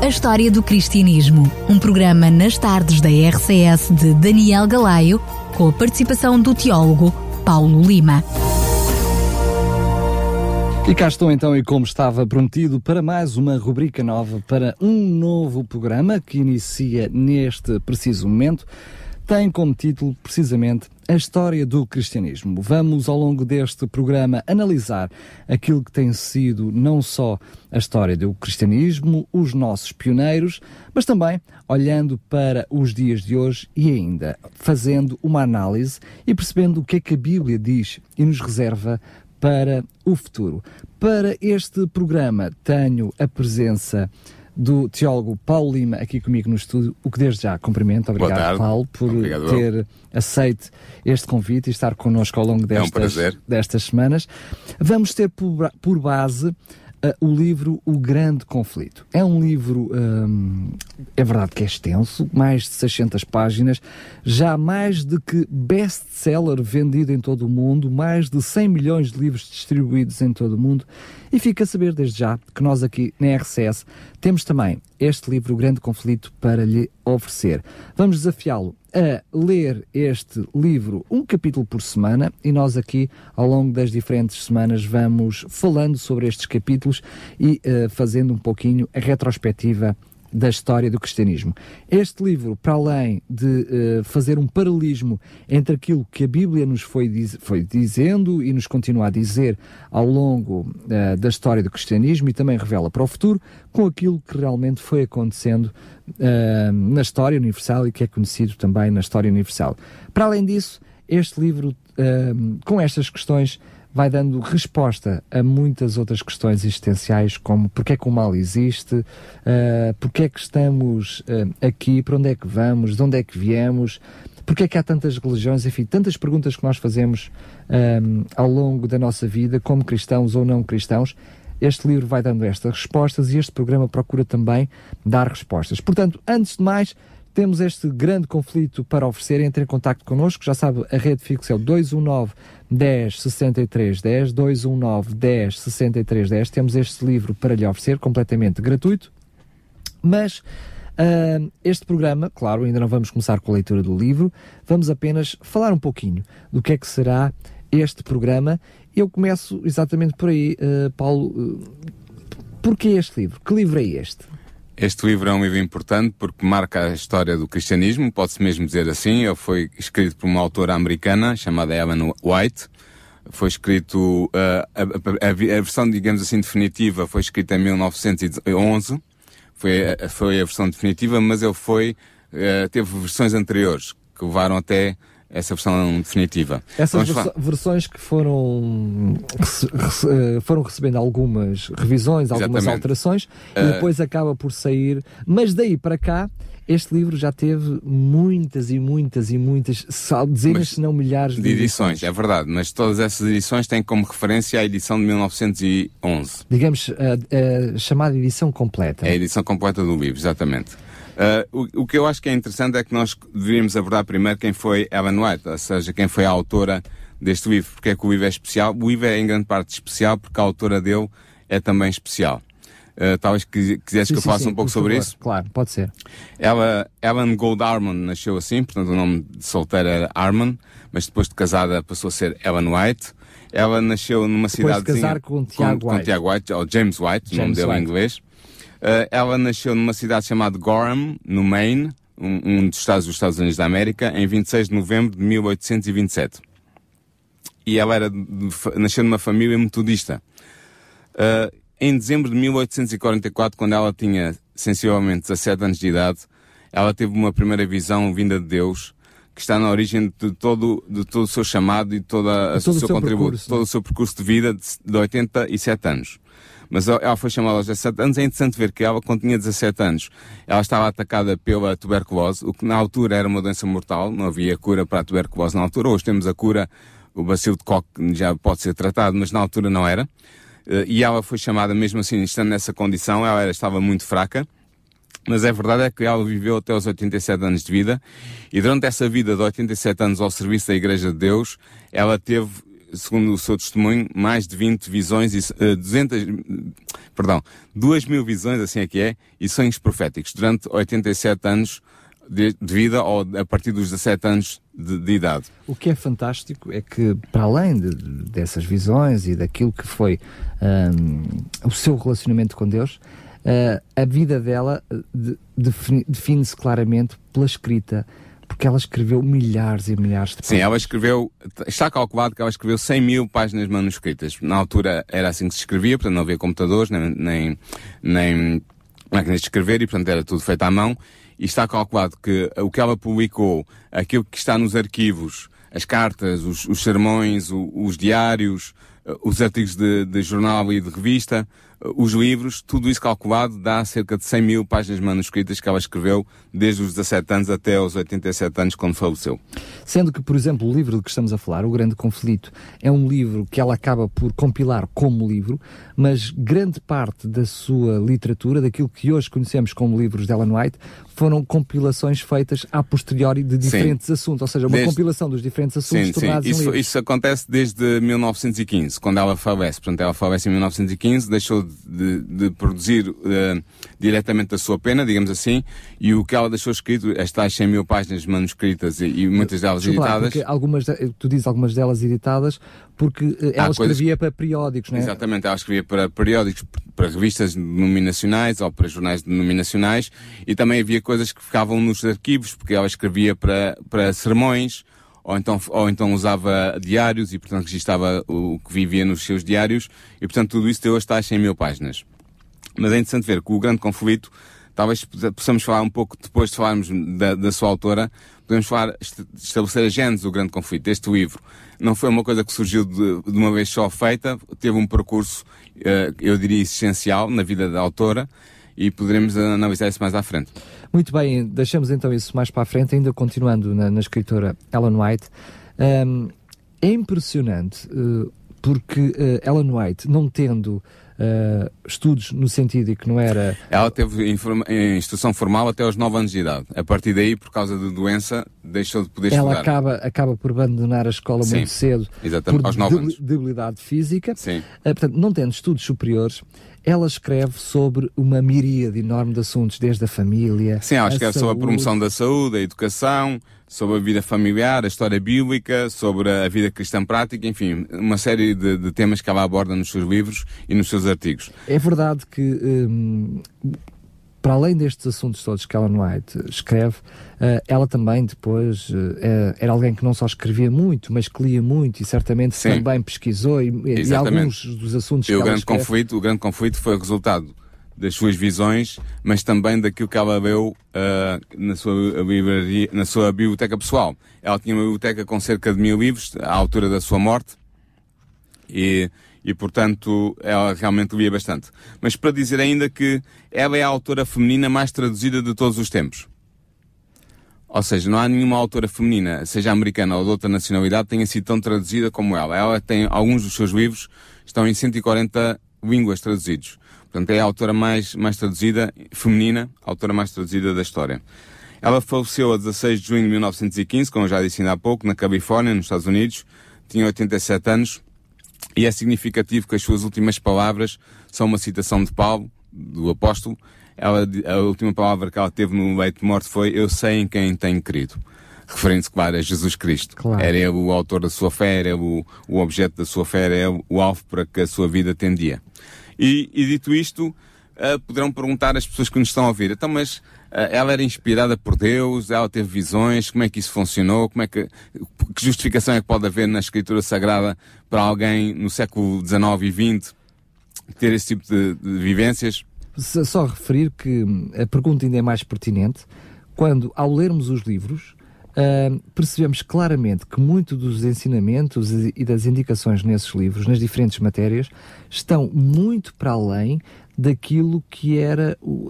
A História do Cristianismo, um programa nas tardes da RCS de Daniel Galaio, com a participação do teólogo Paulo Lima. E cá estou então, e como estava prometido, para mais uma rubrica nova, para um novo programa que inicia neste preciso momento tem como título precisamente a história do cristianismo. Vamos ao longo deste programa analisar aquilo que tem sido não só a história do cristianismo, os nossos pioneiros, mas também olhando para os dias de hoje e ainda fazendo uma análise e percebendo o que é que a Bíblia diz e nos reserva para o futuro. Para este programa tenho a presença do teólogo Paulo Lima aqui comigo no estúdio, o que desde já cumprimento. Obrigado, Paulo, por Obrigado. ter aceito este convite e estar connosco ao longo destas, é um destas semanas. Vamos ter por, por base uh, o livro O Grande Conflito. É um livro, um, é verdade que é extenso, mais de 600 páginas, já mais de que best-seller vendido em todo o mundo, mais de 100 milhões de livros distribuídos em todo o mundo. E fica a saber desde já que nós aqui na RCS temos também este livro, O Grande Conflito, para lhe oferecer. Vamos desafiá-lo a ler este livro um capítulo por semana e nós aqui ao longo das diferentes semanas vamos falando sobre estes capítulos e uh, fazendo um pouquinho a retrospectiva da história do cristianismo. Este livro, para além de uh, fazer um paralelismo entre aquilo que a Bíblia nos foi, diz, foi dizendo e nos continua a dizer ao longo uh, da história do cristianismo e também revela para o futuro, com aquilo que realmente foi acontecendo uh, na história universal e que é conhecido também na história universal. Para além disso, este livro, com estas questões, vai dando resposta a muitas outras questões existenciais, como porque é que o mal existe, uh, porque é que estamos uh, aqui, para onde é que vamos, de onde é que viemos, porque é que há tantas religiões, enfim, tantas perguntas que nós fazemos um, ao longo da nossa vida, como cristãos ou não cristãos. Este livro vai dando estas respostas e este programa procura também dar respostas. Portanto, antes de mais, temos este grande conflito para oferecer, entre em contato connosco, já sabe, a rede fixa é o 219 10 63 10, 219 10 63 10. Temos este livro para lhe oferecer, completamente gratuito, mas uh, este programa, claro, ainda não vamos começar com a leitura do livro, vamos apenas falar um pouquinho do que é que será este programa. Eu começo exatamente por aí, uh, Paulo. Uh, porquê este livro? Que livro é este? Este livro é um livro importante porque marca a história do cristianismo, pode-se mesmo dizer assim. Ele foi escrito por uma autora americana chamada Ellen White. Foi escrito, uh, a, a, a, versão, digamos assim, definitiva foi escrita em 1911. Foi, foi a versão definitiva, mas ele foi, uh, teve versões anteriores que levaram até essa versão definitiva. Essas vers versões que foram, eh, foram recebendo algumas revisões, algumas Exatamente. alterações uh... e eh, depois acaba por sair. Mas daí para cá, este livro já teve muitas e muitas e muitas, dezenas, se não milhares de, de edições. edições. É verdade, mas todas essas edições têm como referência a edição de 1911. Digamos, a, a chamada edição completa. É a edição completa do livro, exatamente. Uh, o, o, que eu acho que é interessante é que nós deveríamos abordar primeiro quem foi Ellen White, ou seja, quem foi a autora deste livro. Porque é que o livro é especial? O livro é em grande parte especial porque a autora dele é também especial. Uh, talvez quisesse que eu falasse sim, um pouco sobre favor. isso. Claro, pode ser. Ela, Ellen Gold Armon nasceu assim, portanto o nome de solteira era Armon, mas depois de casada passou a ser Ellen White. Ela nasceu numa cidade. de casar com Tiago White. Com Tiago White, ou James White, James o nome dele White. em inglês. Uh, ela nasceu numa cidade chamada Gorham, no Maine, um, um, dos estados dos Estados Unidos da América, em 26 de novembro de 1827. E ela era, nasceu numa família metodista. Uh, em dezembro de 1844, quando ela tinha sensivelmente 17 anos de idade, ela teve uma primeira visão vinda de Deus, que está na origem de todo, de todo o seu chamado e toda o seu, seu contributo, percurso, todo o seu percurso de vida de, de 87 anos mas ela foi chamada aos 17 anos. É interessante ver que ela, quando tinha 17 anos, ela estava atacada pela tuberculose, o que na altura era uma doença mortal, não havia cura para a tuberculose na altura. Hoje temos a cura o bacilo de Koch já pode ser tratado, mas na altura não era. Uh, e ela foi chamada, mesmo assim, estando nessa condição, ela era, estava muito fraca. Mas é verdade é que ela viveu até os 87 anos de vida e durante essa vida de 87 anos ao serviço da Igreja de Deus, ela teve, segundo o seu testemunho, mais de 20 visões e uh, 200, perdão, 2 mil visões, assim é que é, e sonhos proféticos durante 87 anos de, de vida ou a partir dos 17 anos de, de, idade. O que é fantástico é que, para além de, dessas visões e daquilo que foi um, o seu relacionamento com Deus, uh, a vida dela define-se claramente pela escrita, porque ela escreveu milhares e milhares de páginas. Sim, ela escreveu, está calculado que ela escreveu 100 mil páginas manuscritas. Na altura era assim que se escrevia, portanto não havia computadores, nem, nem, nem máquinas de escrever, e portanto era tudo feito à mão. E está calculado que o que ela publicou, aquilo que está nos arquivos, as cartas, os, os sermões, o, os diários, os artigos de, de jornal e de revista, os livros, tudo isso calculado dá cerca de 100 mil páginas manuscritas que ela escreveu desde os 17 anos até aos 87 anos, quando faleceu. Sendo que, por exemplo, o livro de que estamos a falar, O Grande Conflito, é um livro que ela acaba por compilar como livro, mas grande parte da sua literatura, daquilo que hoje conhecemos como livros de Ellen White, foram compilações feitas a posteriori de diferentes sim. assuntos, ou seja, uma desde... compilação dos diferentes assuntos sim, tornados sim. Isso, isso acontece desde 1915, quando ela falece. Portanto, ela falece em 1915, deixou de, de produzir uh, diretamente a sua pena, digamos assim, e o que ela deixou escrito, estas 100 mil páginas manuscritas e, e muitas delas editadas. Porque algumas, tu dizes algumas delas editadas porque uh, ela escrevia para periódicos, não é? Exatamente, ela escrevia para periódicos, para revistas denominacionais ou para jornais denominacionais e também havia coisas que ficavam nos arquivos, porque ela escrevia para, para sermões, ou então, ou então usava diários e, portanto, registava o que vivia nos seus diários, e, portanto, tudo isso deu as taxas em mil páginas. Mas é interessante ver que o grande conflito, talvez possamos falar um pouco, depois de falarmos da, da sua autora, podemos falar, estabelecer a gênese do grande conflito, este livro. Não foi uma coisa que surgiu de, de uma vez só feita, teve um percurso, uh, eu diria, essencial na vida da autora, e poderemos analisar isso mais à frente. Muito bem, deixamos então isso mais para a frente, ainda continuando na, na escritora Ellen White. Um, é impressionante uh, porque uh, Ellen White, não tendo Uh, estudos no sentido de que não era. Ela teve instrução formal até aos 9 anos de idade. A partir daí, por causa de doença, deixou de poder Ela estudar. acaba, acaba por abandonar a escola Sim, muito cedo exatamente, por aos 9 anos. debilidade física. Sim. Uh, portanto, não tendo estudos superiores, ela escreve sobre uma miríade enorme de assuntos, desde a família. Sim, ela escreve sobre a promoção da saúde, a educação, sobre a vida familiar, a história bíblica, sobre a vida cristã prática, enfim, uma série de, de temas que ela aborda nos seus livros e nos seus artigos. É verdade que. Hum, para além destes assuntos todos que Ellen White escreve, uh, ela também depois uh, era alguém que não só escrevia muito, mas que lia muito e certamente Sim. também pesquisou e, e, alguns dos assuntos e que o ela grande escreve... conflito O grande conflito foi o resultado das suas visões, mas também daquilo que ela leu uh, na, sua livraria, na sua biblioteca pessoal. Ela tinha uma biblioteca com cerca de mil livros à altura da sua morte e e, portanto, ela realmente lia bastante. Mas para dizer ainda que ela é a autora feminina mais traduzida de todos os tempos. Ou seja, não há nenhuma autora feminina, seja americana ou de outra nacionalidade, tenha sido tão traduzida como ela. Ela tem, alguns dos seus livros estão em 140 línguas traduzidos. Portanto, é a autora mais, mais traduzida, feminina, autora mais traduzida da história. Ela faleceu a 16 de junho de 1915, como eu já disse ainda há pouco, na Califórnia, nos Estados Unidos. Tinha 87 anos e é significativo que as suas últimas palavras são uma citação de Paulo, do apóstolo. Ela, a última palavra que ela teve no leito de morte foi: Eu sei em quem tenho querido. Referindo-se, claro, a Jesus Cristo. Claro. Era ele o autor da sua fé, era o, o objeto da sua fé, era ele o alvo para que a sua vida tendia. E, e dito isto, uh, poderão perguntar às pessoas que nos estão a ouvir: então, mas eh, ela era inspirada por Deus, ela teve visões, como é que isso funcionou, como é que, que justificação é que pode haver na escritura sagrada para alguém no século XIX e XX ter esse tipo de, de vivências? Só referir que hum, a pergunta ainda é mais pertinente quando, ao lermos os livros, uh, percebemos claramente que muito dos ensinamentos e das indicações nesses livros, nas diferentes matérias, estão muito para além daquilo que era o,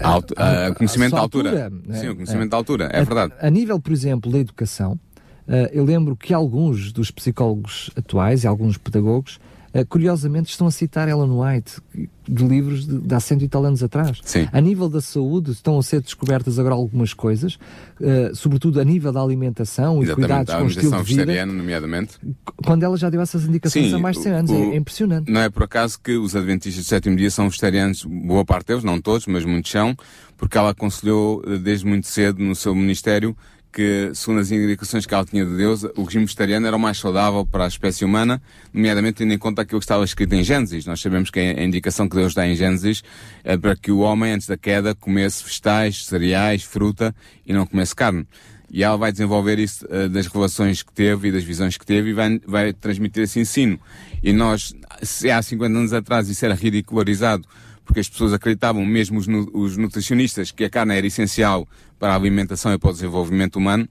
a, a, a conhecimento da altura. altura né? Sim, o conhecimento é. da altura, é verdade. A, nível, por exemplo, da educação, uh, eu lembro que alguns dos psicólogos atuais e alguns pedagogos Uh, curiosamente estão a citar Ellen White de livros de, de há cento e tal anos atrás. Sim. A nível da saúde estão a ser descobertas agora algumas coisas, uh, sobretudo a nível da alimentação Exatamente, e cuidados com o estilo de vida. nomeadamente. Quando ela já deu essas indicações Sim, há mais de 100 anos, o, é, é, impressionante. Não é por acaso que os adventistas do sétimo dia são vegetarianos, boa parte deles, não todos, mas muitos são, porque ela aconselhou eh, desde muito cedo no seu ministério que, segundo as indicações que ela tinha de Deus, o regime vegetariano era o mais saudável para a espécie humana, nomeadamente tendo em conta aquilo que estava escrito em Gênesis. Nós sabemos que a indicação que Deus dá em Gênesis é para que o homem, antes da queda, comesse vegetais, cereais, fruta e não comesse carne. E ela vai desenvolver isso uh, das revelações que teve e das visões que teve e vai, vai transmitir esse ensino. E nós, se há 50 anos atrás isso era ridicularizado, porque as pessoas acreditavam, mesmo os, os nutricionistas, que a carne era essencial para a alimentação e para o desenvolvimento humano,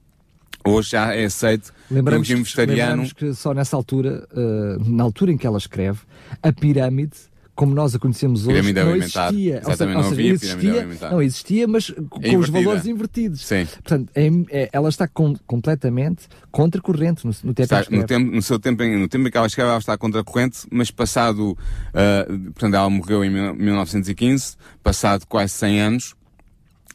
hoje já é aceito lembramos, vegetariano. Lembramos que só nessa altura, uh, na altura em que ela escreve, a pirâmide como nós a conhecemos hoje, não existia. Exatamente, seja, não havia existia, Não existia, mas com é os valores invertidos. Sim. Portanto, é, é, ela está com, completamente contracorrente no, no tempo está, no, tempo, no seu tempo, no tempo em que ela escreve, ela está contracorrente, mas passado, uh, portanto, ela morreu em 1915, passado quase 100 anos,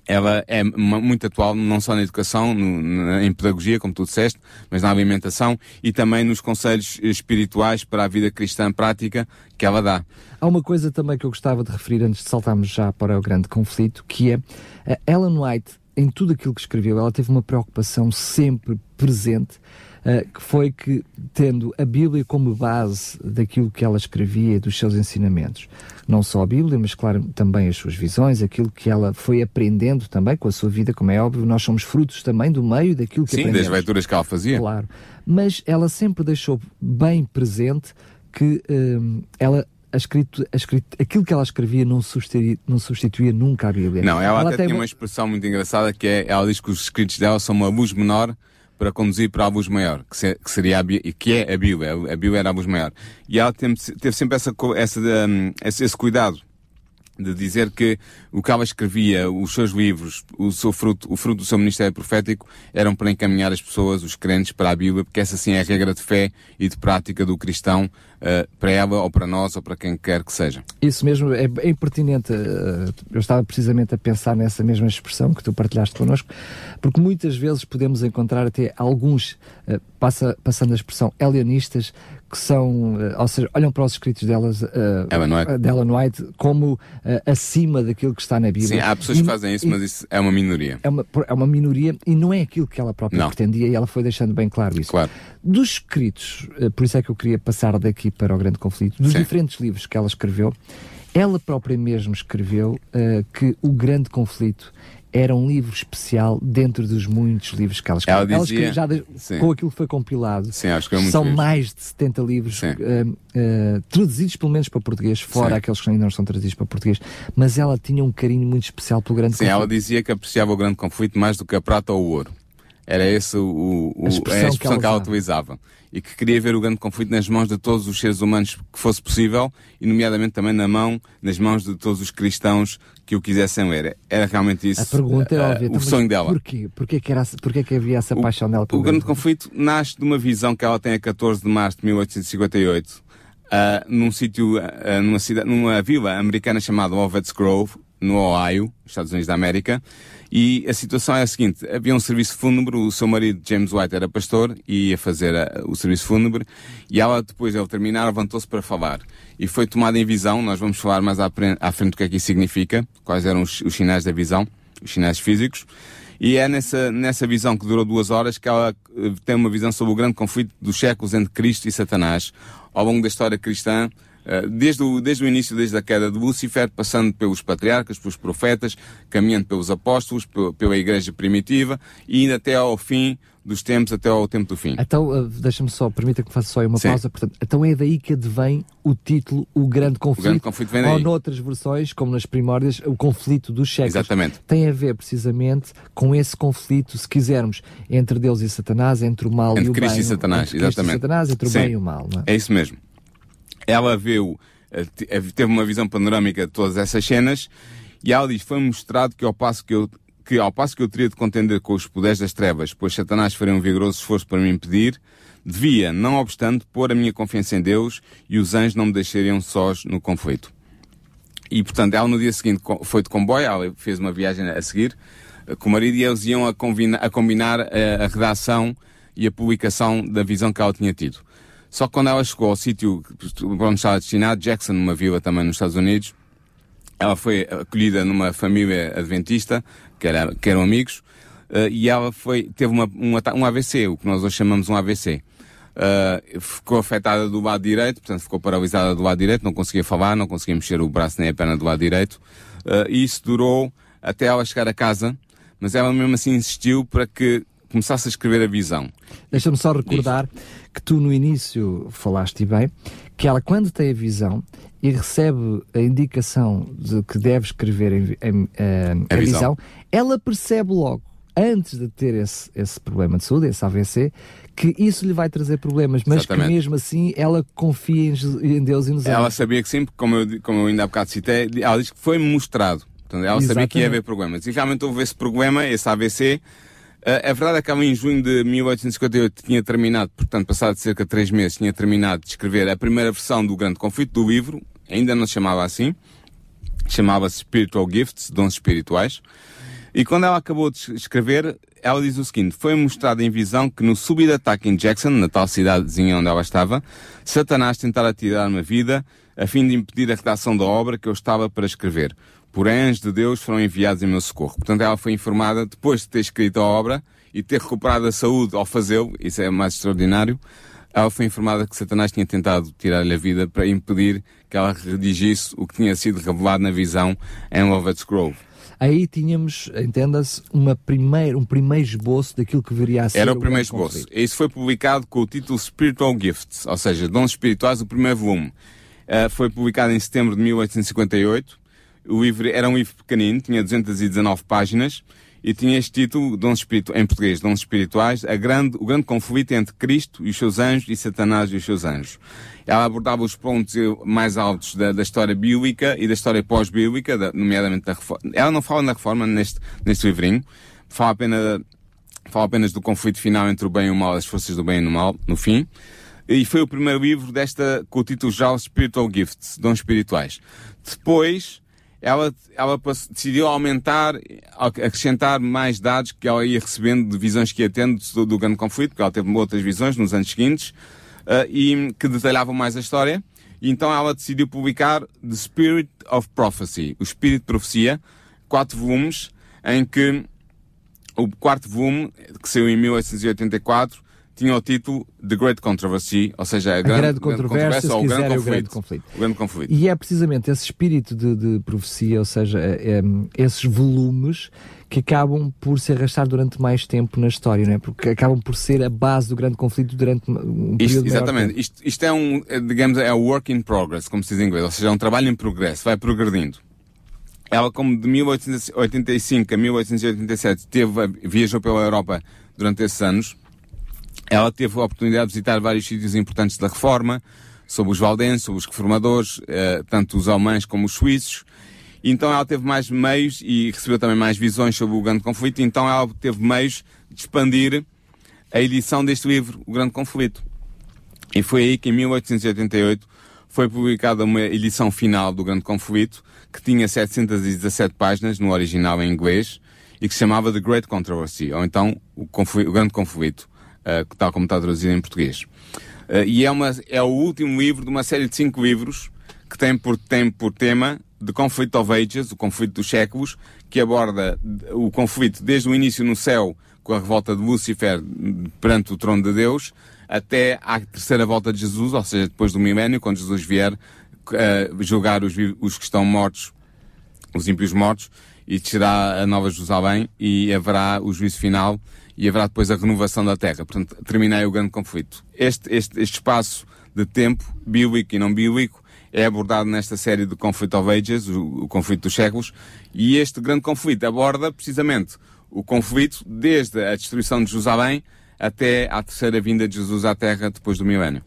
ela é muito atual, não só na educação, no, na, em pedagogia, como tu disseste, mas na alimentação e também nos conselhos espirituais para a vida cristã prática que ela dá. Há uma coisa também que eu gostava de referir antes de saltarmos já para o grande conflito, que é a Ellen White, em tudo aquilo que escreveu, ela teve uma preocupação sempre presente que foi que, tendo a Bíblia como base daquilo que ela escrevia e dos seus ensinamentos, não só a Bíblia, mas claro, também as suas visões, aquilo que ela foi aprendendo também com a sua vida, como é óbvio, nós somos frutos também do meio daquilo que Sim, aprendemos. das leituras que ela fazia. Claro. Mas ela sempre deixou bem presente que uh, ela a escrito, a escrito, aquilo que ela escrevia não substituía, não substituía nunca a Bíblia. Não, ela, ela até tinha uma expressão muito engraçada que é, ela diz que os escritos dela são uma luz menor para conduzir para a luz maior, que, se, que seria a, que é a Bíblia. A Bíblia era a luz maior. E ela teve, teve sempre essa, essa, um, esse, esse cuidado de dizer que o que ela escrevia, os seus livros, o seu fruto, o fruto do seu ministério profético, eram para encaminhar as pessoas, os crentes, para a Bíblia, porque essa sim é a regra de fé e de prática do cristão, uh, para ela ou para nós ou para quem quer que seja. Isso mesmo, é, é impertinente. Uh, eu estava precisamente a pensar nessa mesma expressão que tu partilhaste connosco, porque muitas vezes podemos encontrar até alguns, uh, passa, passando a expressão, alienistas, que são, ou seja, olham para os escritos delas, uh, Ellen White. de Ellen White como uh, acima daquilo que está na Bíblia. Sim, há pessoas e, que fazem isso, e, mas isso é uma minoria. É uma, é uma minoria e não é aquilo que ela própria não. pretendia e ela foi deixando bem claro isso. Claro. Dos escritos, uh, por isso é que eu queria passar daqui para o grande conflito, dos Sim. diferentes livros que ela escreveu, ela própria mesmo escreveu que o grande conflito era um livro especial dentro dos muitos livros que ela escreveu. Ela dizia, ela já de, com aquilo que foi compilado. Sim, acho que é muito São mais de 70 livros uh, uh, traduzidos pelo menos para português, fora Sim. aqueles que ainda não estão traduzidos para português. Mas ela tinha um carinho muito especial pelo grande Sim, conflito. ela dizia que apreciava o grande conflito mais do que a prata ou o ouro. Era esse o, o, a expressão, a expressão que, ela, que ela utilizava. E que queria ver o grande conflito nas mãos de todos os seres humanos que fosse possível, e nomeadamente também na mão, nas mãos de todos os cristãos que o quisessem ler. Era realmente isso. A pergunta é óbvia. Uh, o sonho dela. Porquê? Porquê que, era, porquê que havia essa o, paixão dela O grande conflito nasce de uma visão que ela tem a 14 de março de 1858, uh, num sítio, uh, numa, cidade, numa vila americana chamada Ovets Grove, no Ohio, Estados Unidos da América, e a situação é a seguinte: havia um serviço fúnebre, o seu marido James White era pastor e ia fazer a, o serviço fúnebre, e ela, depois de ele terminar, levantou-se para falar. E foi tomada em visão, nós vamos falar mais à, à frente do que é que isso significa, quais eram os, os sinais da visão, os sinais físicos. E é nessa, nessa visão que durou duas horas que ela eh, tem uma visão sobre o grande conflito dos séculos entre Cristo e Satanás. Ao longo da história cristã, eh, desde o, desde o início, desde a queda de Lúcifer, passando pelos patriarcas, pelos profetas, caminhando pelos apóstolos, pela igreja primitiva e indo até ao fim dos tempos, até ao tempo do fim. Então, uh, deixa-me só, permita que faça só uma Sim. pausa. Portanto, então é daí que advém o título O Grande Conflito. O Grande Conflito vem daí. Ou noutras versões, como nas primórdias, o conflito dos séculos. Exatamente. Tem a ver precisamente com esse conflito, se quisermos, entre Deus e Satanás, entre o mal entre e o Cristo bem. E Satanás, entre Cristo exatamente. e Satanás, entre o Sim. bem e o mal. É? é isso mesmo. Ela viu, eh, teve uma visão panorâmica de todas essas cenas e ela diz, foi mostrado que ao passo que eu que, ao passo que eu teria de contender com os poderes das trevas, pois Satanás faria um vigoroso esforço para me impedir, devia, não obstante, pôr a minha confiança em Deus e os anjos não me deixariam sós no conflito. E, portanto, ela no dia seguinte foi de comboio, ela fez uma viagem a seguir eh, com o marido e eles iam a, a combinar a, eh, a redação e a publicação da visão que ela tinha tido. Só que quando ela chegou ao sítio onde estava destinado, Jackson, numa vila também nos Estados Unidos, ela foi acolhida numa família adventista, que, era, que eram amigos, uh, e ela foi, teve uma, um, um AVC, o que nós hoje chamamos um AVC. Uh, ficou afetada do lado direito, portanto ficou paralisada do lado direito, não conseguia falar, não conseguia mexer o braço nem a perna do lado direito. Uh, e isso durou até ela chegar a casa, mas ela mesmo assim insistiu para que começasse a escrever a visão. Deixa-me só recordar Diz. que tu no início falaste bem, que ela quando tem a visão e recebe a indicação de que deve escrever em, em, em, a, a visão. visão, ela percebe logo, antes de ter esse, esse problema de saúde, esse AVC, que isso lhe vai trazer problemas, mas Exatamente. que mesmo assim ela confia em, Deus e nos Ela sabia que sim, porque como eu, como eu ainda há bocado citei, ela diz que foi mostrado. Portanto, ela Exatamente. sabia que ia haver problemas. E realmente houve esse problema, esse AVC. A verdade é que em junho de 1858 tinha terminado, portanto, passado cerca de três meses, tinha terminado de escrever a primeira versão do Grande Conflito do livro, ainda não se chamava assim, chamava-se Spiritual Gifts, Dons Espirituais. E quando ela acabou de escrever, ela diz o seguinte: Foi mostrado em visão que no súbito ataque em Jackson, na tal cidadezinha onde ela estava, Satanás tentara tirar-me a vida a fim de impedir a redação da obra que eu estava para escrever. Porém, anjos de Deus foram enviados em meu socorro. Portanto, ela foi informada, depois de ter escrito a obra e ter recuperado a saúde ao fazê-lo, isso é mais extraordinário, ela foi informada que Satanás tinha tentado tirar-lhe a vida para impedir que ela redigisse o que tinha sido revelado na visão em Lovett's Grove aí tínhamos, entenda-se, um primeiro esboço daquilo que viria a ser. Era o, o primeiro esboço. Conflito. Isso foi publicado com o título Spiritual Gifts, ou seja, Dons Espirituais, o primeiro volume. Uh, foi publicado em setembro de 1858. O livro era um livro pequenino, tinha 219 páginas e tinha este título, Dons Espiritu em português, Dons Espirituais, a grande, o grande conflito entre Cristo e os seus anjos e Satanás e os seus anjos. Ela abordava os pontos mais altos da, da história bíblica e da história pós-bíblica, nomeadamente da reforma. Ela não fala na reforma neste, neste livrinho, fala apenas, fala apenas do conflito final entre o bem e o mal, as forças do bem e do mal, no fim. E foi o primeiro livro desta, com o título já Spiritual Gifts, Dons Espirituais. Depois, ela, ela decidiu aumentar, acrescentar mais dados que ela ia recebendo de visões que ia tendo do, do grande conflito, porque ela teve outras visões nos anos seguintes, uh, e que detalhavam mais a história. E então ela decidiu publicar The Spirit of Prophecy, o Espírito de Profecia, quatro volumes, em que o quarto volume, que saiu em 1884, tinha o título The Great Controversy, ou seja, a, a grande, grande controvérsia, ou o grande, conflito, o grande, conflito, o grande conflito. E é precisamente esse espírito de, de profecia, ou seja, é, é, esses volumes que acabam por se arrastar durante mais tempo na história, não é? Porque acabam por ser a base do grande conflito durante um período isto, Exatamente. Isto, isto, é um, é, digamos, é um work in progress, como se diz em inglês, ou seja, é um trabalho em progresso, vai progredindo. Ela, como de 1885 a 1887, teve, viajou pela Europa durante esses anos, ela teve a oportunidade de visitar vários sítios importantes da reforma, sobre os valdenses, sobre os reformadores, eh, tanto os alemães como os suíços. Então ela teve mais meios e recebeu também mais visões sobre o grande conflito, então ela teve meios de expandir a edição deste livro, O Grande Conflito. E foi aí que em 1888 foi publicada uma edição final do Grande Conflito, que tinha 717 páginas no original em inglês e que se chamava The Great Controversy, ou então o, o Grande Conflito uh, tal como está traduzido em português. Uh, e é, uma, é o último livro de uma série de cinco livros que tem por, tem por tema The Conflict of Ages, o conflito dos séculos, que aborda o conflito desde o início no céu, com a revolta de Lúcifer perante o trono de Deus, até à terceira volta de Jesus, ou seja, depois do milénio, quando Jesus vier uh, julgar os, os que estão mortos, os ímpios mortos, e descerá a Nova Jerusalém e haverá o juízo final e haverá depois a renovação da Terra. Portanto, terminei o grande conflito. Este, este, este espaço de tempo, bíblico e não bíblico, é abordado nesta série de Conflict of Ages, o, o conflito dos séculos, e este grande conflito aborda precisamente o conflito desde a destruição de Jerusalém até à terceira vinda de Jesus à Terra depois do milénio.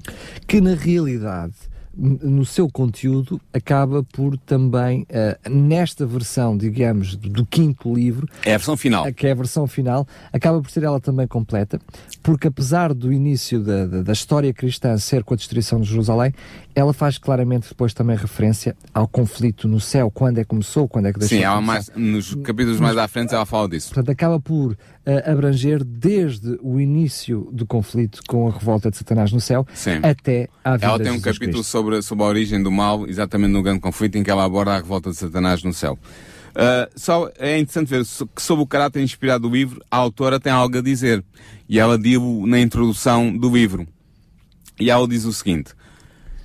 Que na realidade no seu conteúdo, acaba por também, uh, nesta versão, digamos, do, do, quinto livro. É a versão final. Que é a versão final, acaba por ser ela também completa, porque apesar do início da, da, da história cristã ser com a destruição de Jerusalém, ela faz claramente depois também referência ao conflito no céu, quando é que começou, quando é que deixou Sim, de mais, nos capítulos mais à frente ela fala disso. Portanto, acaba por uh, abranger desde o início do conflito com a revolta de Satanás no céu Sim. até à vida Ela tem um capítulo sobre, sobre a origem do mal, exatamente no grande conflito em que ela aborda a revolta de Satanás no céu. Uh, só é interessante ver que sobre o caráter inspirado do livro, a autora tem algo a dizer. E ela diz na introdução do livro. E ela diz o seguinte: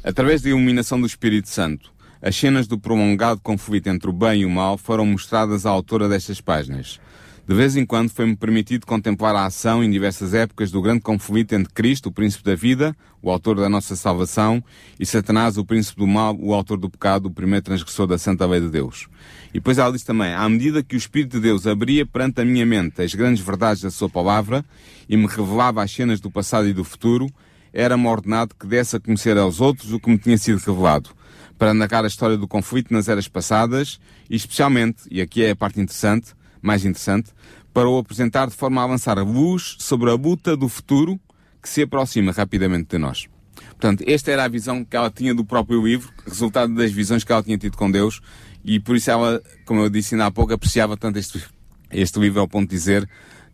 Através da iluminação do Espírito Santo, as cenas do prolongado conflito entre o bem e o mal foram mostradas à autora destas páginas. De vez em quando foi-me permitido contemplar a ação em diversas épocas do grande conflito entre Cristo, o príncipe da vida, o autor da nossa salvação, e Satanás, o príncipe do mal, o autor do pecado, o primeiro transgressor da santa lei de Deus. E depois ela diz também, à medida que o Espírito de Deus abria perante a minha mente as grandes verdades da sua palavra e me revelava as cenas do passado e do futuro, era-me ordenado que desse a conhecer aos outros o que me tinha sido revelado, para narrar a história do conflito nas eras passadas e especialmente, e aqui é a parte interessante, mais interessante, para o apresentar de forma a lançar luz sobre a luta do futuro que se aproxima rapidamente de nós. Portanto, esta era a visão que ela tinha do próprio livro, resultado das visões que ela tinha tido com Deus, e por isso ela, como eu disse ainda há pouco, apreciava tanto este, este livro ao ponto de dizer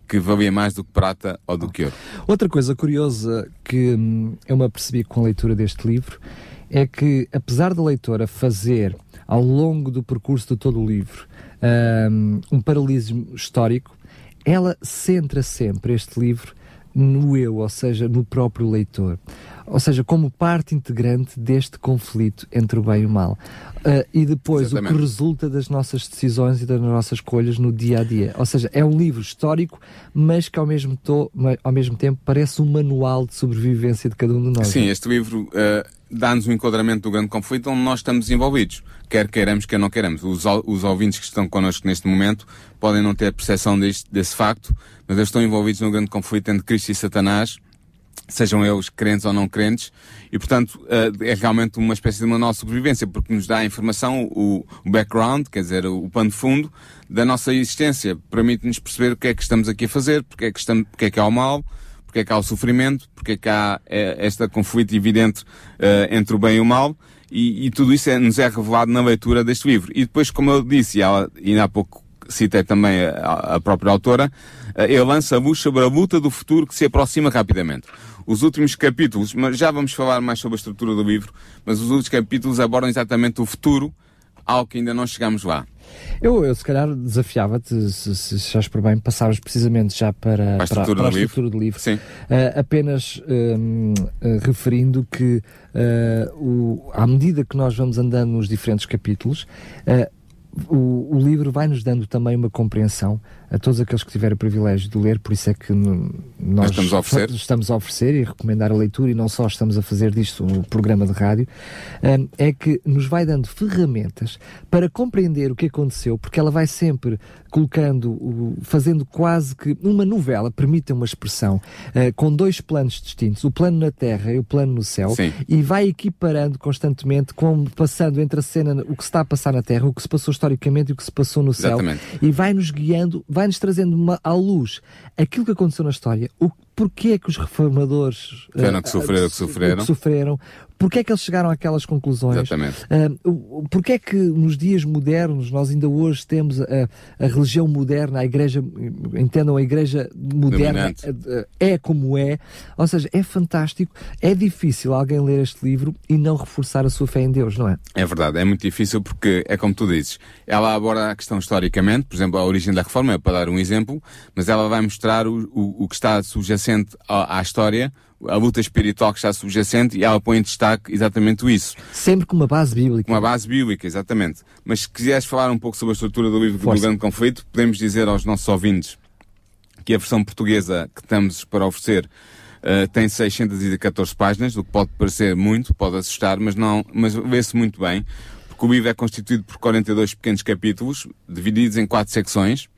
que valia mais do que prata ou do que ouro. Outra coisa curiosa que hum, eu me apercebi com a leitura deste livro é que, apesar da leitora fazer ao longo do percurso de todo o livro um paralelismo histórico, ela centra sempre este livro no eu, ou seja, no próprio leitor. Ou seja, como parte integrante deste conflito entre o bem e o mal. Uh, e depois Exatamente. o que resulta das nossas decisões e das nossas escolhas no dia a dia. Ou seja, é um livro histórico, mas que ao mesmo, to, ao mesmo tempo parece um manual de sobrevivência de cada um de nós. Sim, este livro uh, dá-nos um enquadramento do grande conflito onde nós estamos envolvidos, quer queiramos, quer não queiramos. Os, os ouvintes que estão connosco neste momento podem não ter percepção deste, desse facto, mas eles estão envolvidos no grande conflito entre Cristo e Satanás sejam eles crentes ou não crentes, e portanto eh, é realmente uma espécie de manual de sobrevivência, porque nos dá a informação, o, background, quer dizer, o pano de fundo da nossa existência, permite-nos perceber o que é que estamos aqui a fazer, porque é que, estamos, porque é que há o mal, porque é que há o sofrimento, porque é que há eh, esta conflito evidente uh, entre o bem e o mal, e, e tudo isso é, nos é revelado na leitura deste livro. E depois, como eu disse, e ela, ainda há pouco citei também a, a própria autora, uh, ele lança a luz sobre a luta do futuro que se aproxima rapidamente os últimos capítulos, mas já vamos falar mais sobre a estrutura do livro, mas os últimos capítulos abordam exatamente o futuro, ao que ainda não chegamos lá. Eu, eu se calhar desafiava-te, se, se achas por bem, passavas precisamente já para, a estrutura, para, para a estrutura do livro. Sim. Uh, apenas um, uh, referindo que uh, o, à medida que nós vamos andando nos diferentes capítulos, o, o, livro vai nos dando também uma compreensão a todos aqueles que tiveram o privilégio de ler, por isso é que nós estamos a, oferecer. estamos a oferecer e recomendar a leitura, e não só estamos a fazer disto um programa de rádio, hum, é que nos vai dando ferramentas para compreender o que aconteceu, porque ela vai sempre colocando, fazendo quase que uma novela, permita uma expressão, uh, com dois planos distintos, o plano na Terra e o plano no céu, Sim. e vai equiparando constantemente, como passando entre a cena, o que se está a passar na Terra, o que se passou historicamente e o que se passou no céu, Exatamente. e vai nos guiando, vai-nos trazendo uma, à luz aquilo que aconteceu na história, o porquê é que os reformadores uh, que sofreram, que sofreram. Que sofreram Porquê é que eles chegaram àquelas conclusões? Exatamente. Uh, porquê é que nos dias modernos nós ainda hoje temos a, a religião moderna, a igreja, entendam, a igreja moderna é como é, ou seja, é fantástico, é difícil alguém ler este livro e não reforçar a sua fé em Deus, não é? É verdade, é muito difícil porque é como tu dizes, ela aborda a questão historicamente, por exemplo, a origem da reforma, é para dar um exemplo, mas ela vai mostrar o, o, o que está subjacente à, à história, a luta espiritual que está subjacente e ela põe em destaque exatamente isso. Sempre com uma base bíblica. Uma base bíblica, exatamente. Mas se quiseres falar um pouco sobre a estrutura do livro Força. do Grande Conflito, podemos dizer aos nossos ouvintes que a versão portuguesa que estamos para oferecer uh, tem 614 páginas, o que pode parecer muito, pode assustar, mas não, mas vê-se muito bem, porque o livro é constituído por 42 pequenos capítulos, divididos em quatro secções,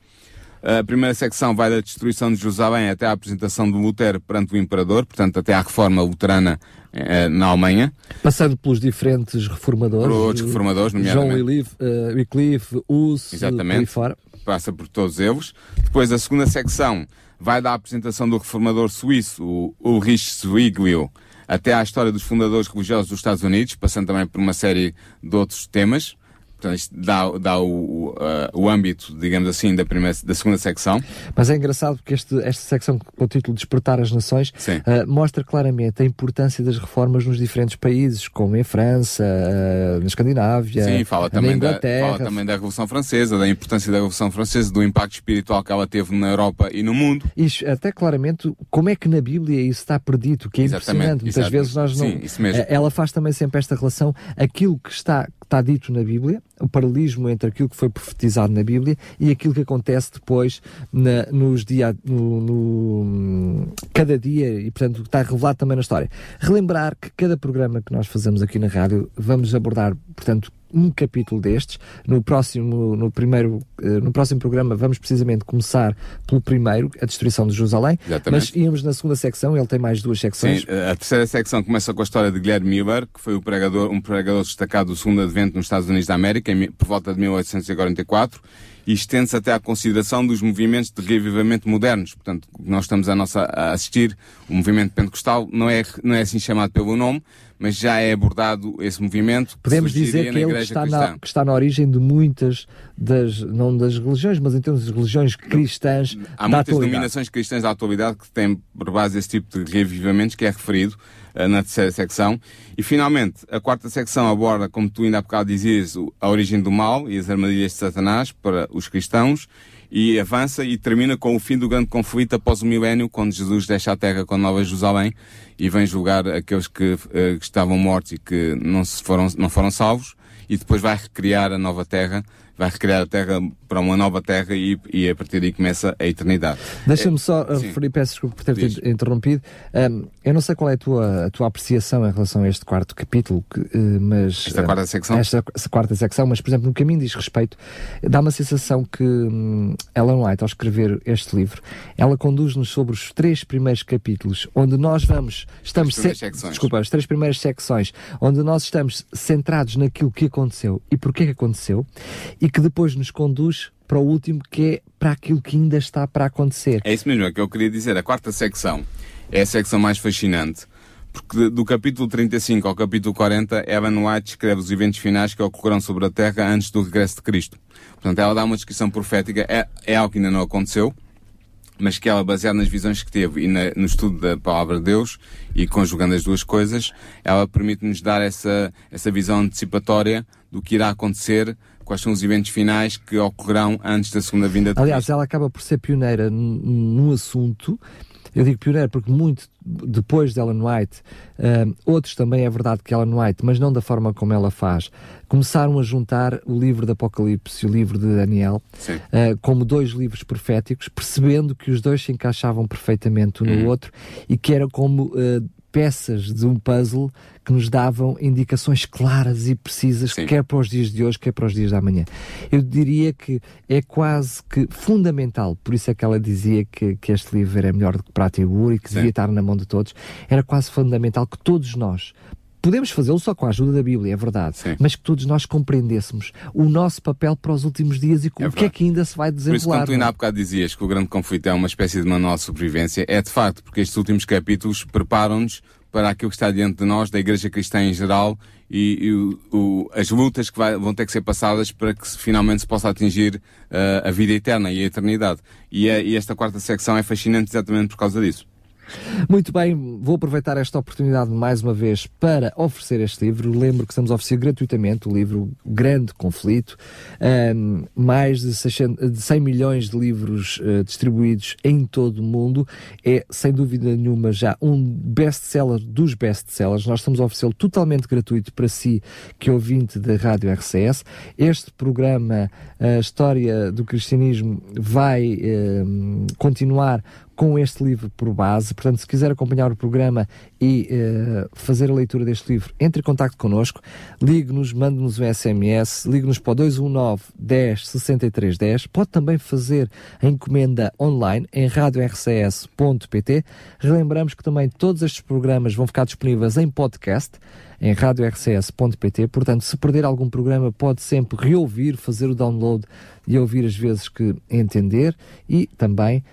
A primeira secção vai da destruição de Jerusalém até a apresentação de Lutero perante o imperador, portanto até à reforma luterana eh, na Alemanha. Passando pelos diferentes reformadores. Por outros reformadores, nomeadamente. John Wycliffe, uh, Wycliffe Hus, Exatamente. fora. Passa por todos eles. Depois a segunda secção vai da apresentação do reformador suíço, o Ulrich Zwingli, até à história dos fundadores religiosos dos Estados Unidos, passando também por uma série de outros temas. Portanto, dá, dá o, uh, o âmbito, digamos assim, da, primeira, da segunda secção. Mas é engraçado porque este, esta secção com o título Despertar as Nações uh, mostra claramente a importância das reformas nos diferentes países, como em França, uh, na Escandinávia, Sim, fala também, da, fala também da Revolução Francesa, da importância da Revolução Francesa, do impacto espiritual que ela teve na Europa e no mundo. E até claramente como é que na Bíblia isso está perdido, que é exatamente, impressionante. Muitas exatamente. vezes nós não. Sim, isso mesmo. Ela faz também sempre esta relação, aquilo que está, está dito na Bíblia, o paralelismo entre aquilo que foi profetizado na Bíblia e aquilo que acontece depois na, nos dia, no, no, cada dia e portanto está revelado também na história. Relembrar que cada programa que nós fazemos aqui na rádio vamos abordar, portanto, um capítulo destes. No próximo, no primeiro, no próximo programa vamos precisamente começar pelo primeiro, a destruição de Jerusalém. Exatamente. Mas íamos na segunda secção, ele tem mais duas secções. Sim, a terceira secção começa com a história de Guilherme Miller, que foi o pregador, um pregador destacado do segundo advento nos Estados Unidos da América, em, por volta de 1844 e estende-se até à consideração dos movimentos de revivamento modernos. Portanto, nós estamos a, nossa, a assistir, o movimento pentecostal não é, não é assim chamado pelo nome, mas já é abordado esse movimento. Podemos dizer que ele está na, que está na origem de muitas das, não das religiões, mas em termos de religiões cristãs Há da muitas denominações cristãs da atualidade que têm por base esse tipo de revivamentos que é referido uh, na terceira secção. E finalmente, a quarta secção aborda, como tu ainda há bocado dizias, a origem do mal e as armadilhas de Satanás para os cristãos e avança e termina com o fim do grande conflito após o milénio, quando Jesus deixa a terra com Nova Jerusalém e vem julgar aqueles que, uh, que estavam mortos e que não, se foram, não foram salvos e depois vai recriar a nova terra vai recriar a Terra para uma nova Terra e, e a partir daí começa a eternidade. Deixa-me É, só sim. referir, peço desculpa por ter Diz. te interrompido. Um, eu não sei qual é a tua, a tua apreciação em relação a este quarto capítulo, que, uh, mas. Esta quarta uh, secção? Esta, esta quarta secção, mas, por exemplo, no caminho diz respeito, dá uma sensação que hum, Ellen White, ao escrever este livro, ela conduz-nos sobre os três primeiros capítulos, onde nós vamos. Estamos As secções. Desculpa, as três primeiras secções, onde nós estamos centrados naquilo que aconteceu e porquê que aconteceu, e que depois nos conduz para o último, que é para aquilo que ainda está para acontecer. É isso mesmo, é o que eu queria dizer. A quarta secção é a secção mais fascinante, porque do capítulo 35 ao capítulo 40, Evan White escreve os eventos finais que ocorrerão sobre a Terra antes do regresso de Cristo. Portanto, ela dá uma descrição profética, é, é algo que ainda não aconteceu, mas que ela, baseada nas visões que teve e na- no estudo da palavra de Deus e conjugando as duas coisas, ela permite-nos dar essa, essa visão antecipatória do que irá acontecer, quais são os eventos finais que ocorrerão antes da segunda vinda de Aliás, Cristo. ela acaba por ser pioneira num assunto. Eu digo pioneira porque muito depois de Ellen White, hum, outros também é verdade que Ellen White, mas não da forma como ela faz, começaram a juntar o livro de Apocalipse e o livro de Daniel uh, como dois livros proféticos, percebendo que os dois se encaixavam perfeitamente um no outro e que era como uh, peças de um puzzle que nos davam indicações claras e precisas, Sim. quer para os dias de hoje, quer para os dias da manhã. Eu diria que é quase que fundamental, por isso é que ela dizia que, que este livro era melhor do que prata e ouro e que Sim. devia estar na mão de todos, era quase fundamental que todos nós Podemos fazê-lo só com a ajuda da Bíblia, é verdade, Sim. mas que todos nós compreendêssemos o nosso papel para os últimos dias e o que é que ainda se vai Por isso, quando tu ainda é? há bocado dizias que o grande conflito é uma espécie de manual de sobrevivência, é de facto, porque estes últimos capítulos preparam-nos para aquilo que está diante de nós, da Igreja Cristã em geral, e, e o- o- as lutas que vai- vão ter que ser passadas para que se- finalmente se possa atingir ah, a vida eterna e a eternidade. E, a- e esta quarta secção é fascinante exatamente por causa disso. Muito bem, vou aproveitar esta oportunidade mais uma vez para oferecer este livro. Lembro que estamos a oferecer gratuitamente o livro Grande Conflito. Ahm, mais de, 600 de 100 milhões de livros eh, distribuídos em todo o mundo. É, sem dúvida nenhuma, já um best-seller dos best-sellers. Nós estamos a oferecê-lo totalmente gratuito para si, que é ouvinte da Rádio RCS. Este programa, a História do Cristianismo, vai ahm, continuar com este livro por base. Portanto, se quiser acompanhar o programa e uh, fazer a leitura deste livro, entre em contato connosco, ligue-nos, mande-nos um SMS, ligue-nos para o 219 10 63 10. Pode também fazer a encomenda online em radiorcs.pt. Relembramos que também todos estes programas vão ficar disponíveis em podcast em radiorcs.pt. Portanto, se perder algum programa, pode sempre reouvir, fazer o download e ouvir as vezes que entender e também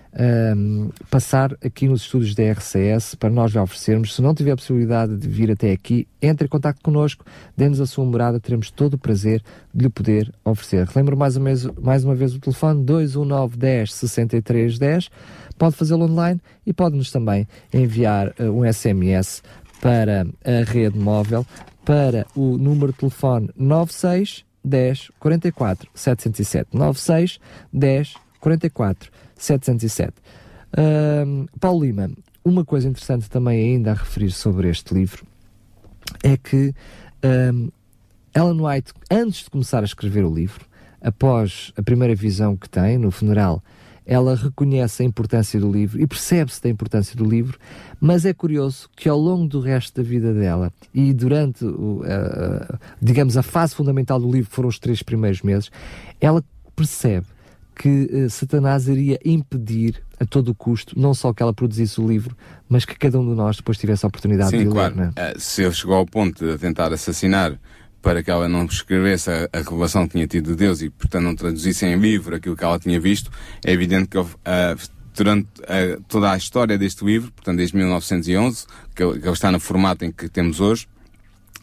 um, passar aqui nos estúdios da RCS para nós lhe oferecermos. Se não tiver a possibilidade de vir até aqui, entre em contato connosco, dê-nos a sua morada, teremos todo o prazer de lhe poder oferecer. Relembro mais uma vez, mais uma vez o telefone 219 10 63 10. Pode fazê-lo online e pode-nos também enviar uh, um SMS para a rede móvel para o número de telefone 96 10 44 707 96 10 44 707 uh, Paulo Lima uma coisa interessante também ainda a referir sobre este livro é que uh, Ellen White antes de começar a escrever o livro após a primeira visão que tem no funeral ela reconhece a importância do livro e percebe-se da importância do livro, mas é curioso que ao longo do resto da vida dela e durante, o, digamos, a fase fundamental do livro, que foram os três primeiros meses, ela percebe que uh, Satanás iria impedir a todo custo, não só que ela produzisse o livro, mas que cada um de nós depois tivesse a oportunidade Sim, de claro. ler. Né? Uh, se ele chegou ao ponto de tentar assassinar para que ela não escrevesse a, a, revelação que tinha tido de Deus e, portanto, não traduzisse em livro aquilo que ela tinha visto, é evidente que houve, uh, durante uh, toda a história deste livro, portanto, desde 1911, que ele, que ele está no formato em que temos hoje,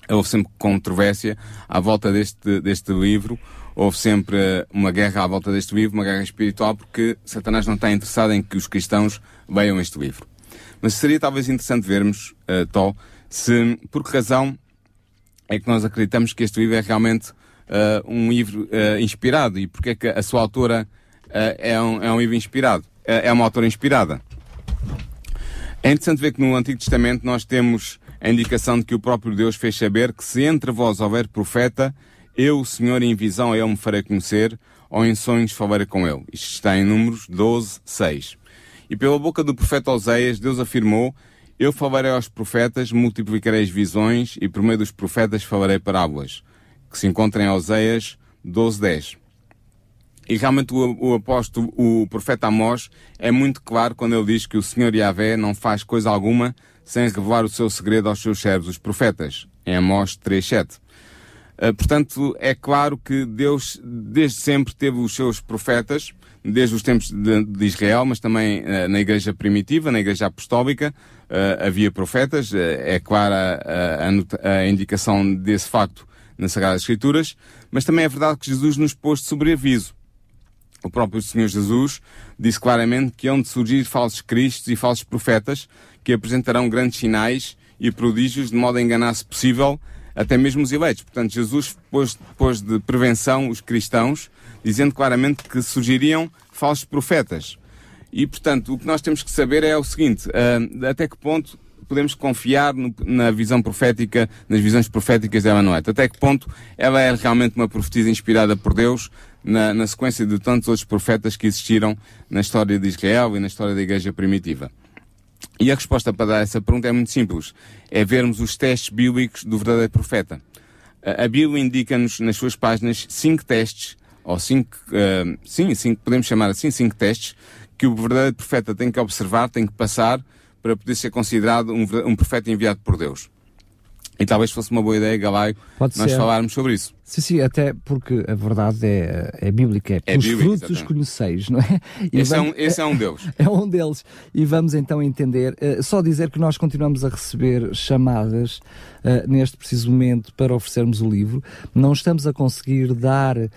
houve sempre controvérsia à volta deste, deste livro, houve sempre uma guerra à volta deste livro, uma guerra espiritual, porque Satanás não está interessado em que os cristãos leiam este livro. Mas seria talvez interessante vermos, uh, Tó, se, por que razão é que nós acreditamos que este livro é realmente uh, um livro uh, inspirado e porque é que a sua autora uh, é, um, é um livro inspirado, é, uma autora inspirada. É interessante ver que no Antigo Testamento nós temos a indicação de que o próprio Deus fez saber que se entre vós houver profeta, eu, o Senhor, em visão a ele me farei conhecer, ou em sonhos falarei com ele. Isto está em Números 12, 6. E pela boca do profeta Oseias, Deus afirmou eu falarei aos profetas, multiplicarei as visões e por meio dos profetas falarei parábolas, que se encontram em Oseias 12.10. E realmente o, o apóstolo, o profeta Amós, é muito claro quando ele diz que o Senhor Yahvé não faz coisa alguma sem revelar o seu segredo aos seus servos, os profetas, em Amós 3.7. Uh, ah, portanto, é claro que Deus desde sempre teve os seus profetas, desde os tempos de, de Israel, mas também uh, na igreja primitiva, na igreja apostólica, uh, havia profetas, uh, é clara a, a, indicação desse facto nas Sagradas Escrituras, mas também é verdade que Jesus nos pôs sobre aviso. O próprio Senhor Jesus disse claramente que hão de surgir falsos cristos e falsos profetas que apresentarão grandes sinais e prodígios de modo a enganar, se possível, até mesmo os eleitos. Portanto, Jesus pôs, pôs de prevenção os cristãos, dizendo claramente que surgiriam falsos profetas. E, portanto, o que nós temos que saber é o seguinte, uh, até que ponto podemos confiar no, na visão profética, nas visões proféticas de White? Até que ponto ela é realmente uma profetisa inspirada por Deus na, na sequência de tantos outros profetas que existiram na história de Israel e na história da Igreja primitiva? E a resposta para dar essa pergunta é muito simples. É vermos os testes bíblicos do verdadeiro profeta. A Bíblia indica-nos nas suas páginas cinco testes, ou cinco, uh, sim, cinco, podemos chamar assim, cinco testes, que o verdadeiro profeta tem que observar, tem que passar para poder ser considerado um, um profeta enviado por Deus. E talvez fosse uma boa ideia, Galai, nós ser. falarmos sobre isso. Sim, sim, até porque a verdade é, é bíblica, é, é os frutos os conheceis, não é? esse, vamos, é um, esse é um deles. É um deles. E vamos então entender, uh, só dizer que nós continuamos a receber chamadas uh, neste preciso momento para oferecermos o livro. Não estamos a conseguir dar uh,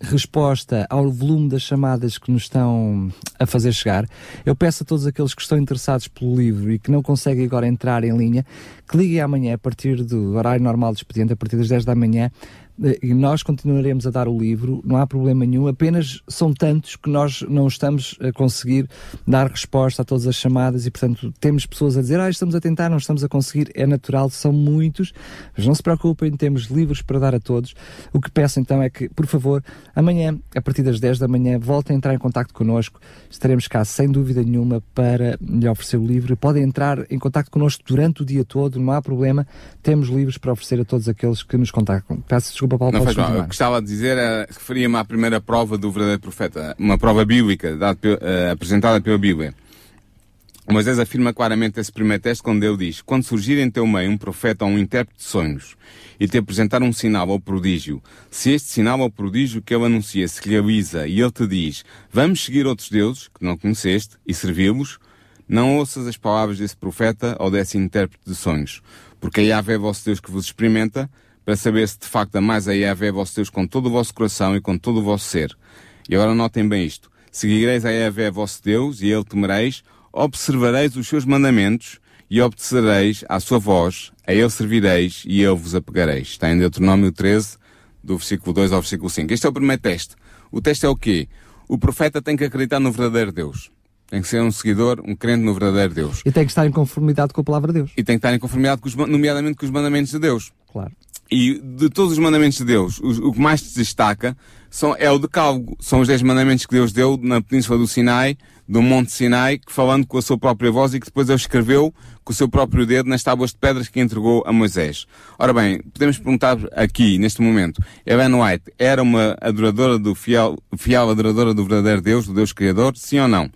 resposta ao volume das chamadas que nos estão a fazer chegar. Eu peço a todos aqueles que estão interessados pelo livro e que não conseguem agora entrar em linha, que liguem amanhã a partir do horário normal de expediente, a partir das 10 da manhã, e nós continuaremos a dar o livro, não há problema nenhum, apenas são tantos que nós não estamos a conseguir dar resposta a todas as chamadas e, portanto, temos pessoas a dizer, ah, estamos a tentar, não estamos a conseguir, é natural, são muitos, mas não se preocupem, temos livros para dar a todos. O que peço então é que, por favor, amanhã, a partir das 10 da manhã, voltem a entrar em contato connosco, estaremos cá sem dúvida nenhuma para lhe oferecer o livro. Podem entrar em contato connosco durante o dia todo, não há problema, temos livros para oferecer a todos aqueles que nos contactam. Peço desculpa Desculpa, Paulo, Não faz mal. O que estava a dizer é, referia-me à primeira prova do verdadeiro profeta, uma prova bíblica dada, uh, apresentada pela Bíblia. Moisés afirma claramente esse primeiro teste quando ele diz: Quando surgir em teu meio um profeta ou um intérprete de sonhos e te apresentar um sinal ou prodígio, se este sinal ou prodígio que ele anuncia se realiza e ele te diz: Vamos seguir outros deuses que não conheceste e servi-los, não ouças as palavras desse profeta ou desse intérprete de sonhos, porque aí Yahvé vosso Deus que vos experimenta para saber se de facto amais a Yahvé vosso Deus com todo o vosso coração e com todo o vosso ser. E agora notem bem isto. Seguireis a Yahvé vosso Deus e ele temereis, observareis os seus mandamentos e obedecereis à sua voz, a ele servireis e ele vos apegareis. Está em Deuteronômio 13, do versículo 2 ao versículo 5. Este é o primeiro teste. O teste é o quê? O profeta tem que acreditar no verdadeiro Deus. Tem que ser um seguidor, um crente no verdadeiro Deus. E tem que estar em conformidade com a palavra de Deus. E tem que estar em conformidade, com os, nomeadamente com os mandamentos de Deus. Claro. E de todos os mandamentos de Deus, o, o que mais se destaca são, é o decálogo. São os dez mandamentos que Deus deu na península do Sinai, do Monte Sinai, que falando com a sua própria voz e que depois ele escreveu com o seu próprio dedo nas tábuas de pedras que entregou a Moisés. Ora bem, podemos perguntar aqui, neste momento, Ellen White era uma adoradora do fiel, fiel adoradora do verdadeiro Deus, do Deus Criador? Sim ou não?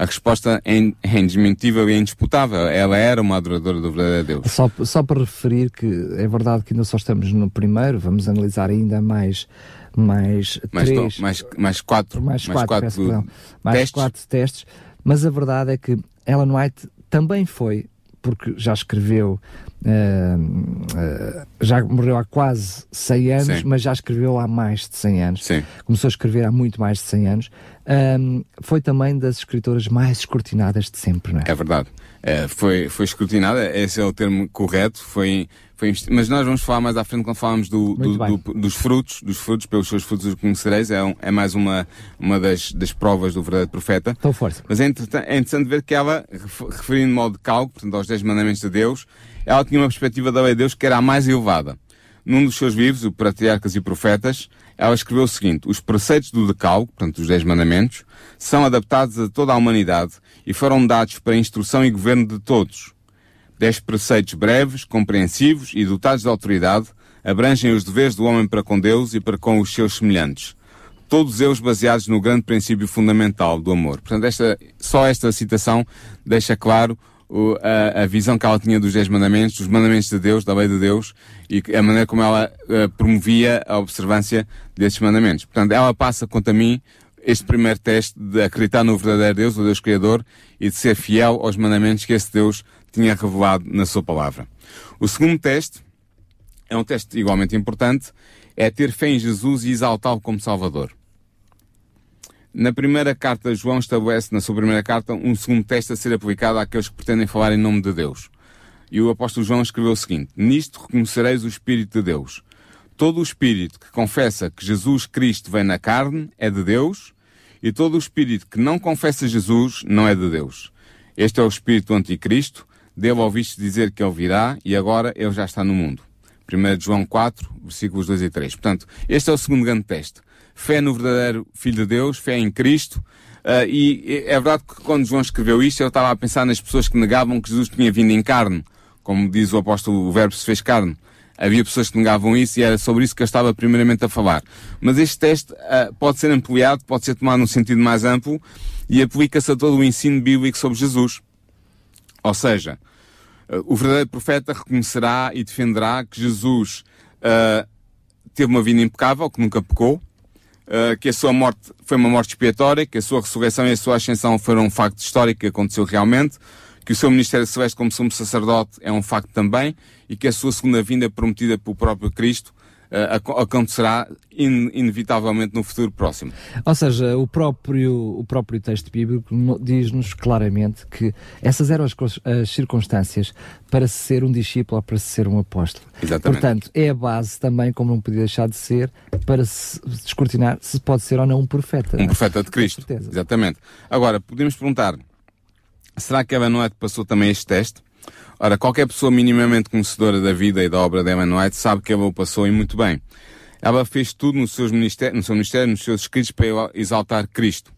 A resposta é, é indesmentível e indisputável. Ela era uma adoradora do verdadeiro Deus. Só, só para referir que é verdade que ainda só estamos no primeiro, vamos analisar ainda mais mais, mais três, mais, mais quatro, mais, mais quatro, quatro, mais testes. quatro testes, mas a verdade é que Ellen White também foi porque já escreveu, uh, uh, já morreu há quase 100 anos, Sim. mas já escreveu há mais de 100 anos. Sim. Começou a escrever há muito mais de 100 anos. Um, foi também das escritoras mais escrutinadas de sempre, não é? É verdade. É, foi, foi escrutinada, esse é o termo correto, foi, foi, mas nós vamos falar mais à frente quando falamos do, do, do, dos frutos, dos frutos, pelos seus frutos os conhecereis, é, um, é mais uma, uma das, das provas do verdadeiro profeta. Então força. Mas é, é interessante ver que ela, referindo de modo de cálculo, portanto aos 10 mandamentos de Deus, ela tinha uma perspectiva da lei de Deus que era a mais elevada. Num dos seus livros, o Patriarcas e Profetas, ela escreveu o seguinte, os preceitos do decálcugo, portanto os 10 mandamentos, são adaptados a toda a humanidade e foram dados para instrução e governo de todos. Dez preceitos breves, compreensivos e dotados de autoridade abrangem os deveres do homem para com Deus e para com os seus semelhantes. Todos eles baseados no grande princípio fundamental do amor. Portanto, esta, só esta citação deixa claro o, a, a, visão que ela tinha dos Dez Mandamentos, dos Mandamentos de Deus, da lei de Deus, e a maneira como ela uh, promovia a observância desses mandamentos. Portanto, ela passa, quanto a mim, este primeiro teste de acreditar no verdadeiro Deus, o Deus Criador, e de ser fiel aos mandamentos que esse Deus tinha revelado na sua palavra. O segundo teste é um teste igualmente importante, é ter fé em Jesus e exaltá-lo como Salvador. Na primeira carta, João estabelece, na sua primeira carta, um segundo teste a ser aplicado àqueles que pretendem falar em nome de Deus. E o apóstolo João escreveu o seguinte, Nisto reconhecereis o Espírito de Deus. Todo o espírito que confessa que Jesus Cristo vem na carne é de Deus, e todo o espírito que não confessa Jesus não é de Deus. Este é o espírito do anticristo, dele ouviste dizer que ele virá, e agora ele já está no mundo. 1 João 4, versículos 2 e 3. Portanto, este é o segundo grande teste. Fé no verdadeiro Filho de Deus, fé em Cristo, Uh, e é verdade que quando João escreveu isto, eu estava a pensar nas pessoas que negavam que Jesus tinha vindo em carne. Como diz o apóstolo, o verbo se fez carne havia pessoas que negavam isso e era sobre isso que eu estava primeiramente a falar. Mas este teste uh, pode ser ampliado, pode ser tomado num sentido mais amplo e aplica-se a todo o ensino bíblico sobre Jesus. Ou seja, uh, o verdadeiro profeta reconhecerá e defenderá que Jesus teve uma vida impecável, que nunca pecou, que a sua morte foi uma morte expiatória, que a sua ressurreição e a sua ascensão foram um facto histórico que aconteceu realmente, que o seu ministério celeste como sumo sacerdote é um facto também e que a sua segunda vinda prometida pelo próprio Cristo uh, acontecerá in, inevitavelmente no futuro próximo. Ou seja, o próprio, o próprio texto bíblico diz-nos claramente que essas eram as, as, circunstâncias para ser um discípulo ou para ser um apóstolo. Exatamente. Portanto, é a base também, como não podia deixar de ser, para se descortinar se pode ser ou não um profeta. Um profeta de Cristo. Exatamente. Agora, podemos perguntar, será que Ellen White passou também este teste? Ora, qualquer pessoa minimamente conhecedora da vida e da obra de Ellen White sabe que ela o passou e muito bem. Ela fez tudo no, seu ministério, nos seus escritos para exaltar Cristo.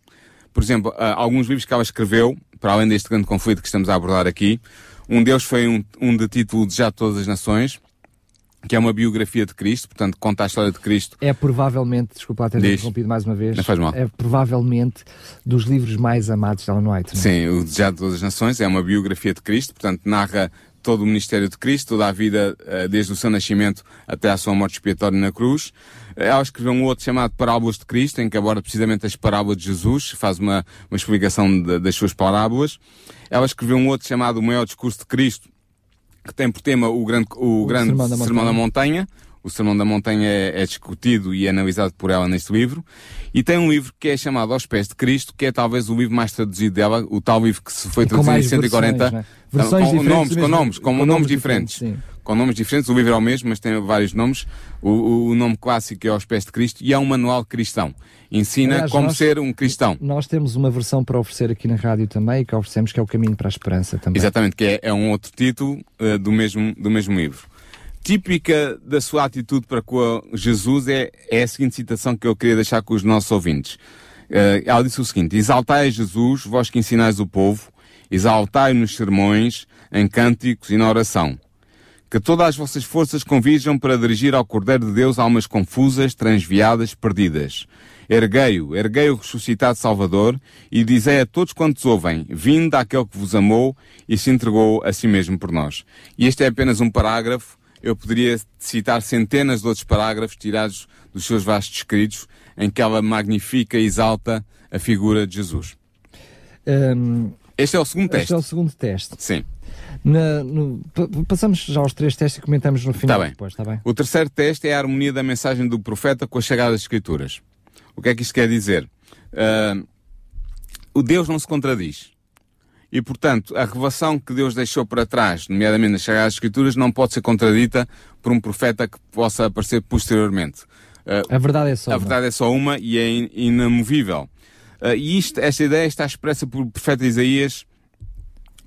Por exemplo, alguns livros que ela escreveu, para além deste grande conflito que estamos a abordar aqui, um deles foi um, um de título de Já Todas as Nações, que é uma biografia de Cristo, portanto conta a história de Cristo. É provavelmente, desculpa ter interrompido mais uma vez, não faz mal. é provavelmente dos livros mais amados de Ellen White. Não? É? Sim, o Desejado de Todas as Nações é uma biografia de Cristo, portanto narra todo o ministério de Cristo, toda a vida eh, desde o seu nascimento até à sua morte expiatória na cruz. Ela escreveu um outro chamado Parábolas de Cristo, em que aborda precisamente as parábolas de Jesus, faz uma, uma explicação de, das suas parábolas. Ela escreveu um outro chamado O Maior Discurso de Cristo, que tem por tema o grande, o, o grande Sermão da Sermão da Montanha o Sermão da Montanha é, é, discutido e analisado por ela neste livro. E tem um livro que é chamado Aos Pés de Cristo, que é talvez o livro mais traduzido dela, o tal livro que se foi traduzido em 140. Versões, né? versões com, nomes, com nomes, com, com nomes diferentes. diferentes com nomes diferentes, o livro é o mesmo, mas tem vários nomes. O, o nome clássico é Aos Pés de Cristo e é um manual cristão. Ensina Aliás, como nós, ser um cristão. Nós temos uma versão para oferecer aqui na rádio também, que oferecemos, que é o Caminho para a Esperança também. Exatamente, que é, é um outro título uh, do, mesmo, do mesmo livro típica da sua atitude para com Jesus é, é a seguinte citação que eu queria deixar com os nossos ouvintes. Uh, ela disse o seguinte: Exaltai a Jesus, vós que ensinais o povo, exaltai nos sermões, em cânticos e na oração. Que todas as vossas forças convijam para dirigir ao Cordeiro de Deus almas confusas, transviadas, perdidas. Erguei-o, erguei o ressuscitado Salvador, e dizei a todos quantos ouvem, vinde àquele que vos amou e se entregou a si mesmo por nós. E este é apenas um parágrafo eu poderia citar centenas de outros parágrafos tirados dos seus vastos escritos, em que ela magnifica e exalta a figura de Jesus. Um, este é o segundo teste. Este é o segundo teste. Sim. Na, no, passamos já aos três testes e comentamos no final tá bem. depois, está bem? O terceiro teste é a harmonia da mensagem do profeta com as Sagradas Escrituras. O que é que isto quer dizer? Uh, o Deus não se contradiz. E, portanto, a revelação que Deus deixou para trás, nomeadamente nas Sagradas Escrituras, não pode ser contradita por um profeta que possa aparecer posteriormente. Uh, a verdade é só a uma. verdade é só uma e é in inamovível. Uh, e isto, esta ideia está expressa por profeta Isaías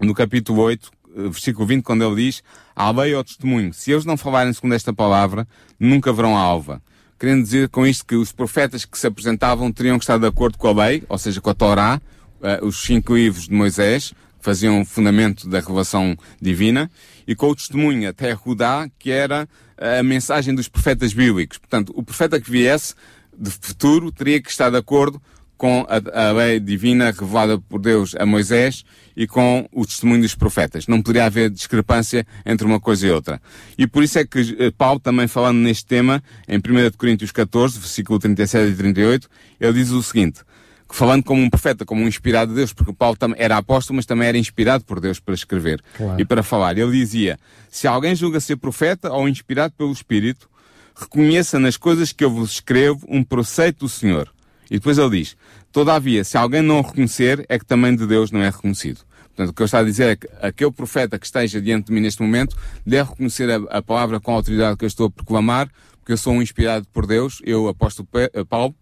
no capítulo 8, uh, versículo 20, quando ele diz: A lei ao testemunho. Se eles não falarem segundo esta palavra, nunca verão a alva. Querendo dizer com isto que os profetas que se apresentavam teriam que estar de acordo com a lei, ou seja, com a Torá, uh, os cinco livros de Moisés, que faziam fundamento da revelação divina, e com o testemunho até Rudá, que era a mensagem dos profetas bíblicos. Portanto, o profeta que viesse de futuro teria que estar de acordo com a, a, lei divina revelada por Deus a Moisés e com o testemunho dos profetas. Não poderia haver discrepância entre uma coisa e outra. E por isso é que eh, Paulo, também falando neste tema, em 1 Coríntios 14, versículo 37 e 38, ele diz o seguinte, falando como um profeta, como um inspirado de Deus, porque Paulo era apóstolo, mas também era inspirado por Deus para escrever claro. e para falar. Ele dizia: Se alguém julga ser profeta ou inspirado pelo Espírito, reconheça nas coisas que eu vos escrevo um preceito do Senhor. E depois ele diz: Todavia, se alguém não o reconhecer, é que também de Deus não é reconhecido. Portanto, o que eu estou a dizer é que aquele profeta que esteja diante de mim neste momento deve reconhecer a, a palavra com a autoridade que eu estou a proclamar, porque eu sou um inspirado por Deus, eu, apóstolo Paulo,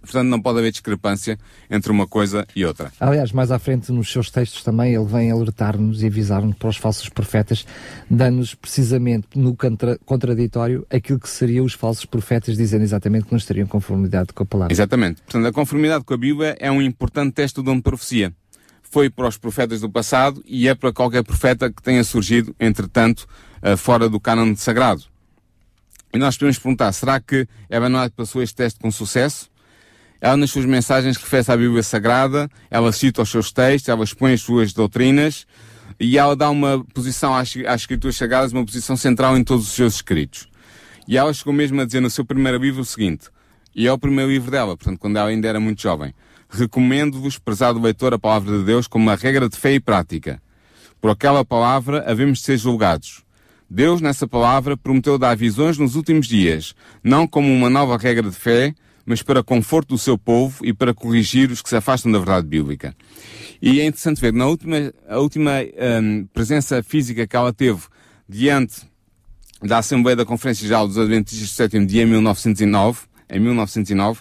Portanto, não pode haver discrepância entre uma coisa e outra. Aliás, mais à frente nos seus textos também, ele vem alertar-nos e avisar-nos para os falsos profetas, dando-nos precisamente no contra contraditório aquilo que seriam os falsos profetas, dizendo exatamente que não estariam em conformidade com a palavra. Exatamente. Portanto, a conformidade com a Bíblia é um importante teste do dom de profecia. Foi para os profetas do passado e é para qualquer profeta que tenha surgido, entretanto, eh, fora do cânon sagrado. E nós podemos perguntar, será que Emanuel passou este teste com sucesso? Ela, nas suas mensagens, refere-se à Bíblia Sagrada, ela cita os seus textos, ela expõe as suas doutrinas e ela dá uma posição às, às Escrituras Sagradas, uma posição central em todos os seus escritos. E ela chegou mesmo a dizer no seu primeiro livro o seguinte, e é o primeiro livro dela, portanto, quando ela ainda era muito jovem. Recomendo-vos, prezado leitor, a palavra de Deus como uma regra de fé e prática. Por aquela palavra havemos de ser julgados. Deus, nessa palavra, prometeu dar visões nos últimos dias, não como uma nova regra de fé, mas para conforto do seu povo e para corrigir os que se afastam da verdade bíblica. E é interessante ver, na última, a última um, presença física que ela teve diante da Assembleia da Conferência Geral dos Adventistas do Sétimo Dia, em 1909, em 1909,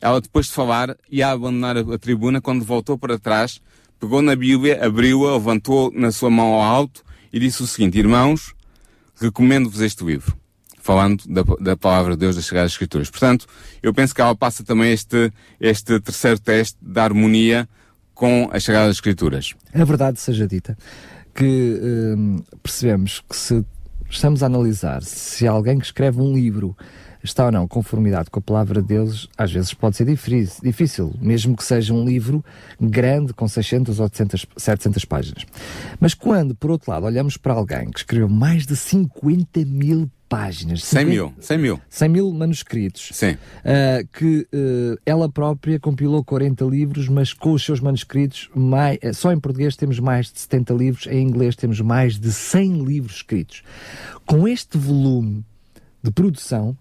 ela depois de falar ia abandonar a, a tribuna quando voltou para trás, pegou na Bíblia, abriu-a, levantou na sua mão ao alto e disse o seguinte, irmãos, recomendo-vos este livro falando da, da, palavra de Deus das Sagradas Escrituras. Portanto, eu penso que ela passa também este, este terceiro teste da harmonia com as Sagradas Escrituras. A verdade seja dita, que hum, percebemos que se estamos a analisar se alguém que escreve um livro está ou não conformidade com a palavra de Deus, às vezes pode ser difícil, mesmo que seja um livro grande com 600 ou 700, 700 páginas. Mas quando, por outro lado, olhamos para alguém que escreveu mais de 50 mil páginas. 100 mil, 100 mil. 100 mil manuscritos. Sim. Uh, que uh, ela própria compilou 40 livros, mas com os seus manuscritos, mais, uh, só em português temos mais de 70 livros, em inglês temos mais de 100 livros escritos. Com este volume de produção,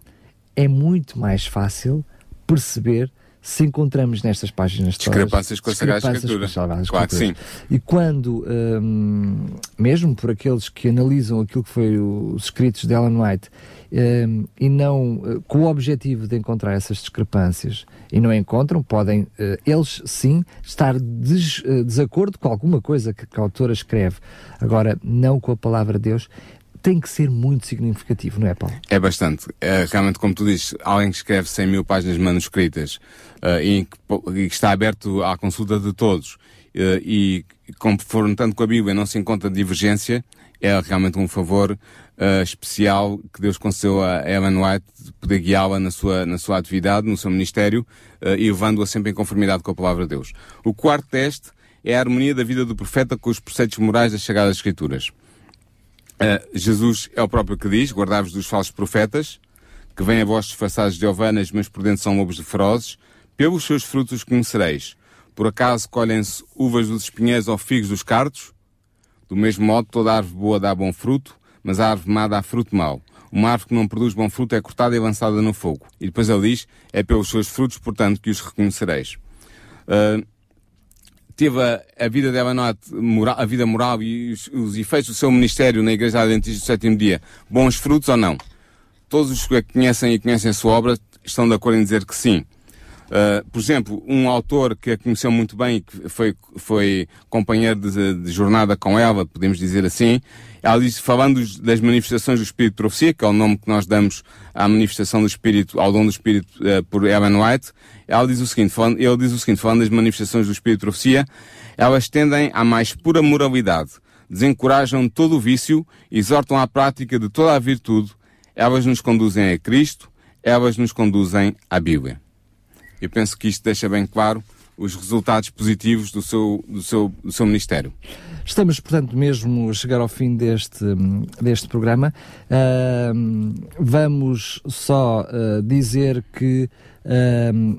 é muito mais fácil perceber se encontramos nestas páginas discrepâncias com a Sagrada Escritura. Claro que sim. E quando, hum, mesmo por aqueles que analisam aquilo que foi os escritos de Ellen White hum, e não eh, com o objetivo de encontrar essas discrepâncias e não encontram, podem uh, eles sim estar des, uh, desacordo com alguma coisa que, que a autora escreve, agora não com a palavra de Deus tem que ser muito significativo, não é, Paulo? É bastante. É, realmente, como tu dizes, alguém que escreve 100 mil páginas manuscritas uh, e, que, está aberto à consulta de todos uh, e, confrontando com a Bíblia, não se encontra divergência, é realmente um favor uh, especial que Deus concedeu a Ellen White de poder guiá-la na sua, na sua atividade, no seu ministério e levando-a sempre em conformidade com a palavra de Deus. O quarto teste é a harmonia da vida do profeta com os preceitos morais das Sagradas Escrituras. Uh, Jesus é o próprio que diz, guardai-vos dos falsos profetas, que vêm a vós disfarçados de ovelhas, mas por dentro são lobos de ferozes. Pelos seus frutos os conhecereis. Por acaso colhem-se uvas dos espinheiros ou figos dos cardos? Do mesmo modo, toda árvore boa dá bom fruto, mas a árvore má dá fruto mau. Uma árvore que não produz bom fruto é cortada e lançada no fogo. E depois ele diz, é pelos seus frutos, portanto, que os reconhecereis. Uh, teve a, a vida dela moral, a vida moral e os, os, efeitos do seu ministério na Igreja Adventista do Sétimo Dia, bons frutos ou não? Todos os que a conhecem e conhecem a sua obra estão de acordo em dizer que sim. Uh, por exemplo, um autor que a conheceu muito bem e que foi, foi companheiro de, de, jornada com ela, podemos dizer assim, ela disse, falando das manifestações do Espírito de Profecia, que é o nome que nós damos à manifestação do Espírito, ao dom do Espírito uh, por Ellen White, ela diz o seguinte, falando, ele diz o seguinte, falando das manifestações do Espírito de Profecia, elas tendem à mais pura moralidade, desencorajam todo o vício, exortam à prática de toda a virtude, elas nos conduzem a Cristo, elas nos conduzem à Bíblia. Eu penso que isto deixa bem claro os resultados positivos do seu, do seu, do seu Ministério. Estamos, portanto, mesmo a chegar ao fim deste, deste programa. Uh, vamos só uh, dizer que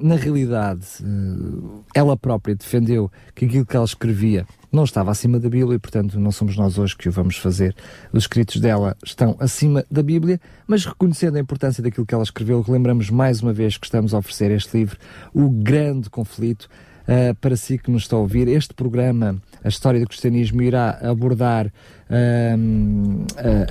na realidade, uh, ela própria defendeu que aquilo que ela escrevia não estava acima da Bíblia e, portanto, não somos nós hoje que o vamos fazer. Os escritos dela estão acima da Bíblia, mas reconhecendo a importância daquilo que ela escreveu, relembramos mais uma vez que estamos a oferecer este livro, O Grande Conflito, uh, para si que nos está a ouvir. Este programa, a história do cristianismo, irá abordar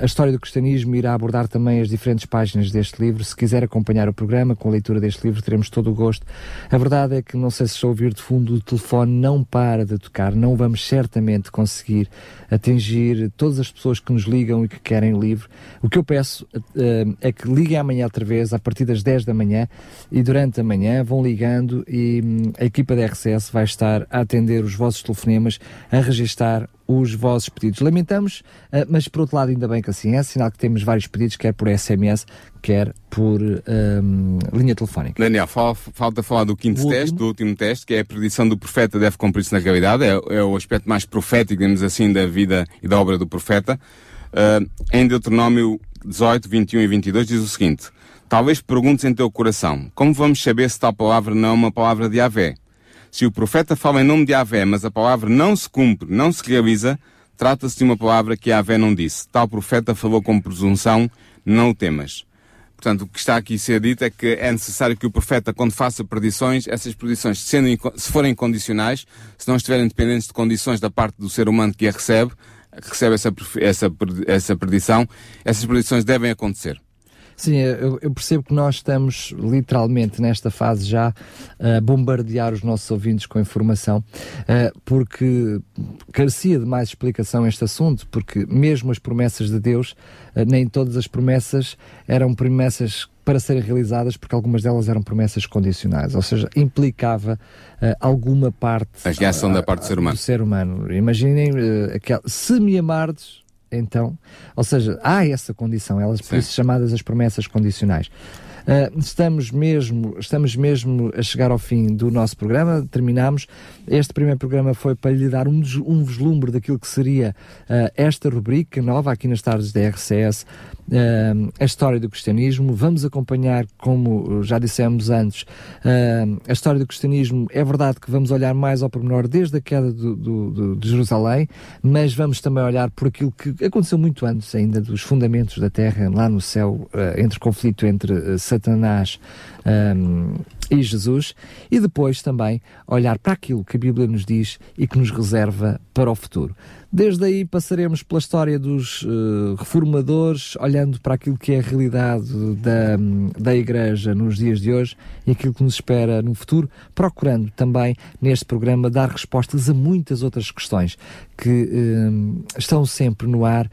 a história do cristianismo irá abordar também as diferentes páginas deste livro. Se quiser acompanhar o programa com a leitura deste livro, teremos todo o gosto. A verdade é que, não sei se estou a ouvir de fundo, o telefone não para de tocar. Não vamos certamente conseguir atingir todas as pessoas que nos ligam e que querem o livro. O que eu peço uh, é que liguem amanhã outra vez, a partir das 10 da manhã, e durante a manhã vão ligando e um, a equipa da RCS vai estar a atender os vossos telefonemas, a registar os vossos pedidos. Lamentamos, uh, mas por outro lado, ainda bem que assim é, sinal que temos vários pedidos, quer por SMS, quer por um, linha telefónica. Daniel, falta falar do quinto teste, último. do último teste, que é a predição do profeta deve cumprir-se na realidade, é, é, o aspecto mais profético, digamos assim, da vida e da obra do profeta. Uh, em Deuteronômio 18, 21 e 22 diz o seguinte, Talvez perguntes em teu coração, como vamos saber se tal palavra não é uma palavra de Avé? Se o profeta fala em nome de Avé, mas a palavra não se cumpre, não se realiza, Trata-se de uma palavra que a Ave não disse. Tal profeta falou com presunção, não o temas. Portanto, o que está aqui a ser dito é que é necessário que o profeta, quando faça predições, essas predições, sendo, se forem condicionais, se não estiverem dependentes de condições da parte do ser humano que a recebe, recebe essa, essa, essa predição, essas predições devem acontecer. Sim, eu, eu, percebo que nós estamos literalmente nesta fase já a bombardear os nossos ouvintes com informação, uh, porque carecia de mais explicação este assunto, porque mesmo as promessas de Deus, uh, nem todas as promessas eram promessas para serem realizadas, porque algumas delas eram promessas condicionais, ou seja, implicava uh, alguma parte. A reação da parte do ser humano. Do ser humano. Imaginem, uh, aquel, se me amardes, então, ou seja, há essa condição, elas por isso chamadas as promessas condicionais. Uh, estamos mesmo, estamos mesmo a chegar ao fim do nosso programa, terminamos. Este primeiro programa foi para lhe dar um, um vislumbre daquilo que seria uh, esta rubrica nova aqui nas tardes da RCS, uh, a história do cristianismo. Vamos acompanhar, como já dissemos antes, uh, a história do cristianismo. É verdade que vamos olhar mais ao pormenor desde a queda do, do, do, de Jerusalém, mas vamos também olhar por aquilo que aconteceu muito antes ainda dos fundamentos da terra, lá no céu, uh, entre conflito entre Satanás um, e Jesus, e depois também olhar para aquilo que a Bíblia nos diz e que nos reserva para o futuro. Desde aí passaremos pela história dos uh, reformadores, olhando para aquilo que é a realidade da, da Igreja nos dias de hoje e aquilo que nos espera no futuro, procurando também neste programa dar respostas a muitas outras questões que uh, estão sempre no ar uh,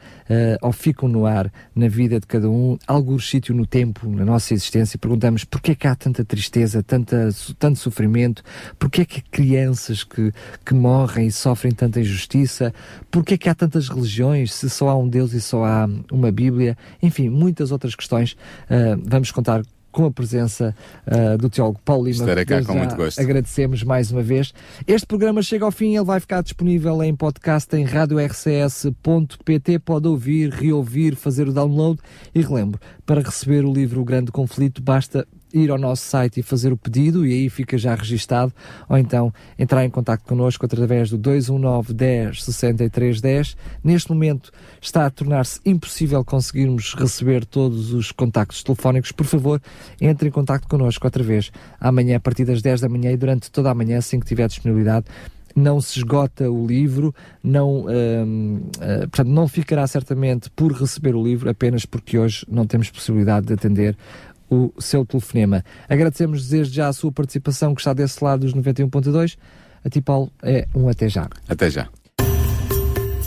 ou ficam no ar na vida de cada um, algum sítio no tempo, na nossa existência. Perguntamos porquê que há tanta tristeza, tanta, tanto sofrimento, porquê é que há crianças que, que morrem e sofrem tanta injustiça, Porquê é que há tantas religiões, se só há um Deus e só há uma Bíblia? Enfim, muitas outras questões. Uh, vamos contar com a presença uh, do teólogo Paulo Lima. Estarei cá com muito gosto. Agradecemos mais uma vez. Este programa chega ao fim, ele vai ficar disponível em podcast em radiorcs.pt. Pode ouvir, reouvir, fazer o download. E relembro, para receber o livro O Grande Conflito, basta ir ao nosso site e fazer o pedido e aí fica já registado, ou então entrar em contato connosco através do 219 10 63 10. Neste momento está a tornar-se impossível conseguirmos receber todos os contactos telefónicos. Por favor, entre em contato connosco outra vez amanhã a partir das 10 da manhã e durante toda a manhã, assim que tiver disponibilidade não se esgota o livro, não, hum, uh, portanto, não ficará certamente por receber o livro, apenas porque hoje não temos possibilidade de atender o seu telefonema. Agradecemos desde já a sua participação, que está desse lado dos 91.2. A ti, Paulo, é um até já. Até já.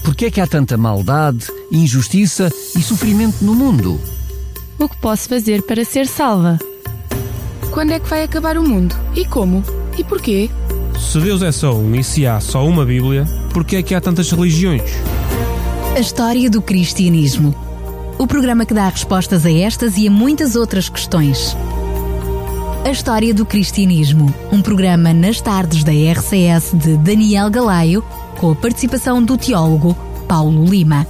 Porquê é que há tanta maldade, injustiça e sofrimento no mundo? O que posso fazer para ser salva? Quando é que vai acabar o mundo? E como? E porquê? Se Deus é só um e se há só uma Bíblia, porquê é que há tantas religiões? A história do cristianismo o programa que dá respostas a estas e a muitas outras questões. A História do Cristianismo, um programa nas tardes da RCS de Daniel Galaio, com a participação do teólogo Paulo Lima.